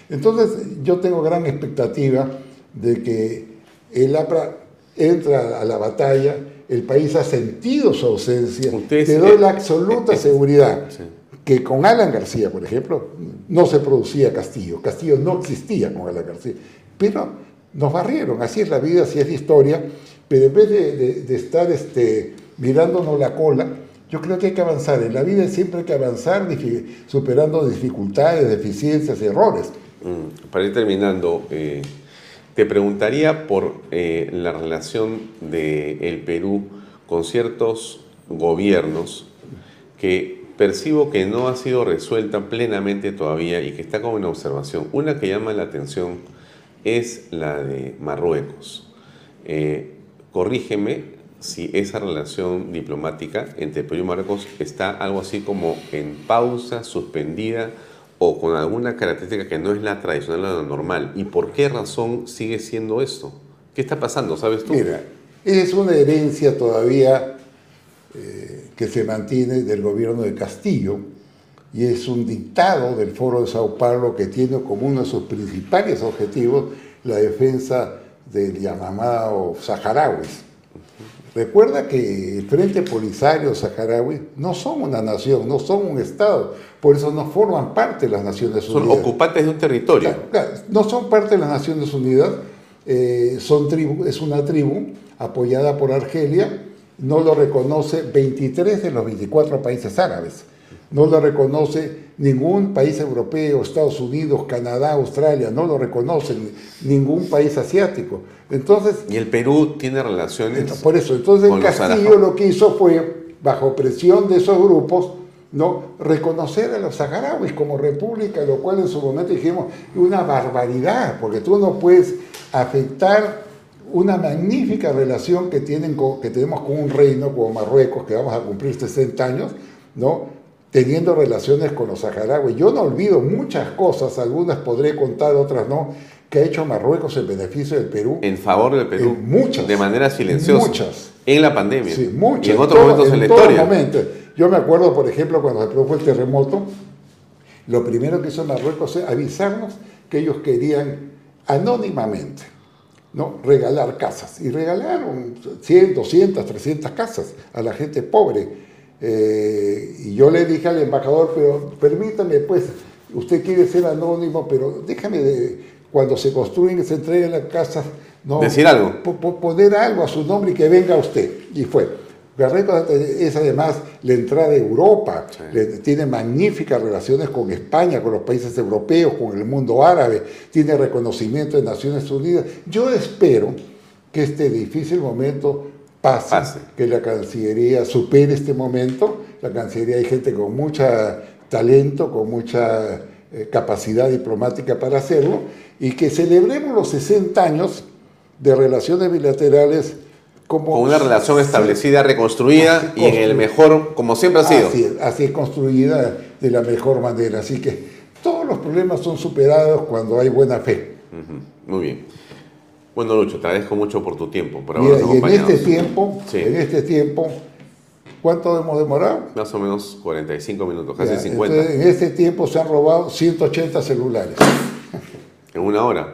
Speaker 16: Entonces, yo tengo gran expectativa de que el APRA entra a la batalla, el país ha sentido su ausencia. Te doy la absoluta seguridad que con Alan García, por ejemplo, no se producía Castillo. Castillo no existía con Alan García. Pero nos barrieron, así es la vida, así es la historia. Pero en vez de, de- de estar este, mirándonos la cola, yo creo que hay que avanzar. En la vida siempre hay que avanzar superando dificultades, deficiencias, errores.
Speaker 3: Mm, Para ir terminando, eh, te preguntaría por eh, la relación del Perú con ciertos gobiernos que percibo que no ha sido resuelta plenamente todavía y que está como en observación. Una que llama la atención es la de Marruecos. Eh, corrígeme si esa relación diplomática entre Perú y Marruecos está algo así como en pausa, suspendida o con alguna característica que no es la tradicional o la normal. ¿Y por qué razón sigue siendo esto? ¿Qué está pasando? ¿Sabes tú?
Speaker 16: Mira, es una herencia todavía eh, que se mantiene del gobierno de Castillo y es un dictado del Foro de Sao Paulo que tiene como uno de sus principales objetivos la defensa del llamado saharauis. Recuerda que el Frente Polisario Saharaui no son una nación, no son un Estado, por eso no forman parte de las Naciones
Speaker 3: Son
Speaker 16: Unidas.
Speaker 3: ocupantes de un territorio.
Speaker 16: Claro, no son parte de las Naciones Unidas, eh, son tribu, es una tribu apoyada por Argelia, no lo reconoce 23 de los 24 países árabes, no lo reconoce ningún país europeo, Estados Unidos, Canadá, Australia, no lo reconocen ningún país asiático. Entonces,
Speaker 3: Y el Perú tiene relaciones
Speaker 16: por eso, entonces
Speaker 3: con los
Speaker 16: Castillo lo que hizo fue bajo presión de esos grupos, ¿no? reconocer a los saharauis como república, lo cual en su momento dijimos una barbaridad, porque tú no puedes afectar una magnífica relación que, tienen que tenemos con un reino como Marruecos, que vamos a cumplir 60 años, ¿no? Teniendo relaciones con los saharauis. Yo no olvido muchas cosas, algunas podré contar, otras no, que ha hecho Marruecos en beneficio del Perú.
Speaker 3: En favor del Perú.
Speaker 16: muchas.
Speaker 3: De manera silenciosa.
Speaker 16: Muchas.
Speaker 3: En la pandemia.
Speaker 16: Sí, muchas.
Speaker 3: Y en otros momentos en, la historia.
Speaker 16: Momentos. Yo me acuerdo, por ejemplo, cuando se produjo el terremoto, lo primero que hizo Marruecos es avisarnos que ellos querían anónimamente ¿no? regalar casas. Y regalaron 100, 200, 300 casas a la gente pobre. Eh, y yo le dije al embajador, pero permítame, pues, usted quiere ser anónimo, pero déjame de, cuando se construyen y se entreguen las casas, no,
Speaker 3: decir algo.
Speaker 16: poner algo a su nombre y que venga usted. Y fue. Marruecos es además la entrada de Europa, tiene magníficas relaciones con España, con los países europeos, con el mundo árabe, tiene reconocimiento de Naciones Unidas. Yo espero que este difícil momento pase, que la Cancillería supere este momento. La Cancillería hay gente con mucho talento, con mucha eh, capacidad diplomática para hacerlo, y que celebremos los 60 años de relaciones bilaterales como...
Speaker 3: Con una relación establecida, reconstruida y en el mejor, como siempre ha sido.
Speaker 16: Así es, así es construida de la mejor manera. Así que todos los problemas son superados cuando hay buena fe.
Speaker 3: Muy bien. Bueno, Lucho, te agradezco mucho por tu tiempo, por
Speaker 16: Mira, y en este tiempo, en este tiempo, ¿cuánto hemos demorado?
Speaker 3: Más o menos 45 minutos, casi 50.
Speaker 16: en este tiempo se han robado 180 celulares.
Speaker 3: ¿En una hora?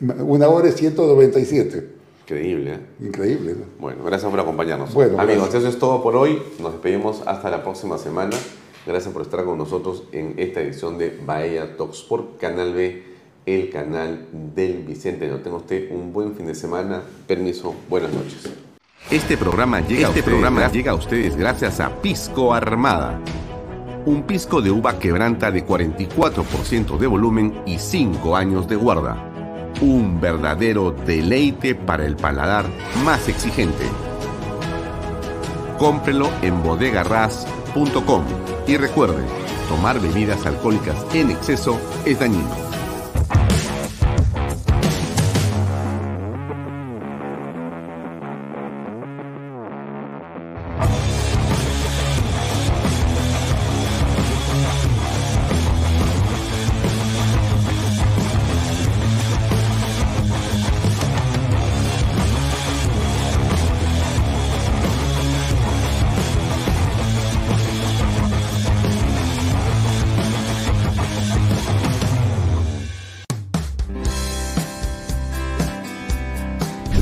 Speaker 16: una hora es 197.
Speaker 3: Increíble, ¿eh?
Speaker 16: Increíble. ¿no?
Speaker 3: Bueno, gracias por acompañarnos.
Speaker 16: Bueno,
Speaker 3: Amigos, eso es todo por hoy. Nos despedimos hasta la próxima semana. Gracias por estar con nosotros en esta edición de Bahía Talks por Canal B el canal del Vicente. No tenga usted un buen fin de semana. Permiso, buenas noches.
Speaker 17: Este programa llega, este a, ustedes, programa llega a ustedes gracias a Pisco Armada. Un pisco de uva quebranta de 44% de volumen y 5 años de guarda. Un verdadero deleite para el paladar más exigente. Cómprelo en bodegarras.com y recuerde, tomar bebidas alcohólicas en exceso es dañino.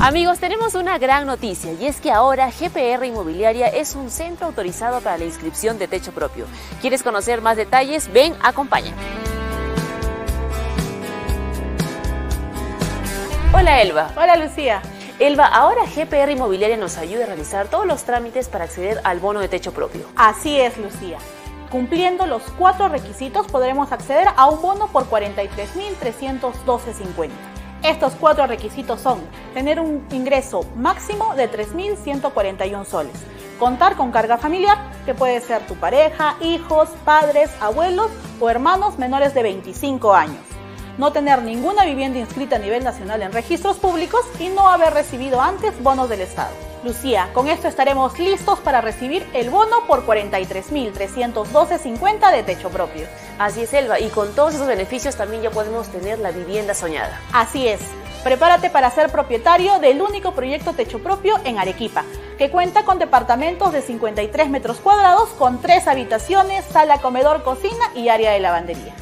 Speaker 1: Amigos, tenemos una gran noticia y es que ahora GPR Inmobiliaria es un centro autorizado para la inscripción de techo propio. ¿Quieres conocer más detalles? Ven, acompaña. Hola Elba.
Speaker 2: Hola Lucía.
Speaker 1: Elba, ahora GPR Inmobiliaria nos ayuda a realizar todos los trámites para acceder al bono de techo propio.
Speaker 2: Así es, Lucía. Cumpliendo los cuatro requisitos podremos acceder a un bono por 43.312.50. Estos cuatro requisitos son tener un ingreso máximo de 3.141 soles, contar con carga familiar, que puede ser tu pareja, hijos, padres, abuelos o hermanos menores de 25 años, no tener ninguna vivienda inscrita a nivel nacional en registros públicos y no haber recibido antes bonos del Estado. Lucía, con esto estaremos listos para recibir el bono por 43.312.50 de techo propio.
Speaker 1: Así es, Elba, y con todos esos beneficios también ya podemos tener la vivienda soñada.
Speaker 2: Así es. Prepárate para ser propietario del único proyecto techo propio en Arequipa, que cuenta con departamentos de 53 metros cuadrados con tres habitaciones, sala, comedor, cocina y área de lavandería.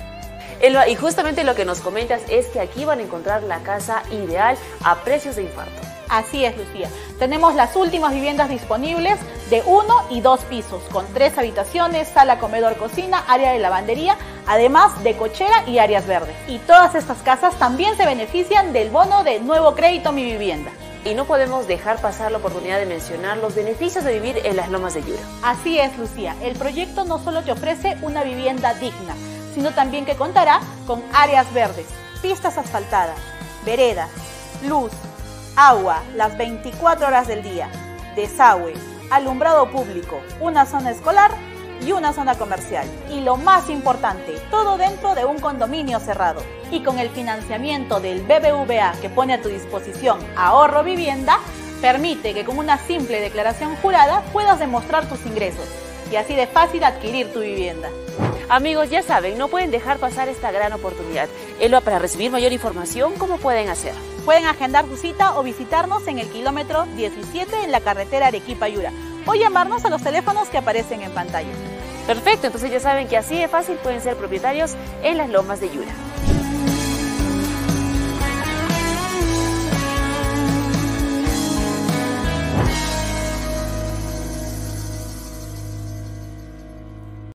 Speaker 1: Elba, y justamente lo que nos comentas es que aquí van a encontrar la casa ideal a precios de infarto.
Speaker 2: Así es, Lucía. Tenemos las últimas viviendas disponibles de uno y dos pisos, con tres habitaciones, sala, comedor, cocina, área de lavandería, además de cochera y áreas verdes. Y todas estas casas también se benefician del bono de nuevo crédito Mi Vivienda.
Speaker 1: Y no podemos dejar pasar la oportunidad de mencionar los beneficios de vivir en las lomas de Yura.
Speaker 2: Así es, Lucía. El proyecto no solo te ofrece una vivienda digna, sino también que contará con áreas verdes, pistas asfaltadas, veredas, luz, agua las 24 horas del día, desagüe, alumbrado público, una zona escolar y una zona comercial. Y lo más importante, todo dentro de un condominio cerrado. Y con el financiamiento del BBVA que pone a tu disposición ahorro vivienda, permite que con una simple declaración jurada puedas demostrar tus ingresos y así de fácil adquirir tu vivienda.
Speaker 1: Amigos, ya saben, no pueden dejar pasar esta gran oportunidad. Elba, para recibir mayor información, ¿cómo pueden hacer?
Speaker 2: Pueden agendar su cita o visitarnos en el kilómetro 17 en la carretera Arequipa-Yura o llamarnos a los teléfonos que aparecen en pantalla.
Speaker 1: Perfecto, entonces ya saben que así de fácil pueden ser propietarios en las lomas de Yura.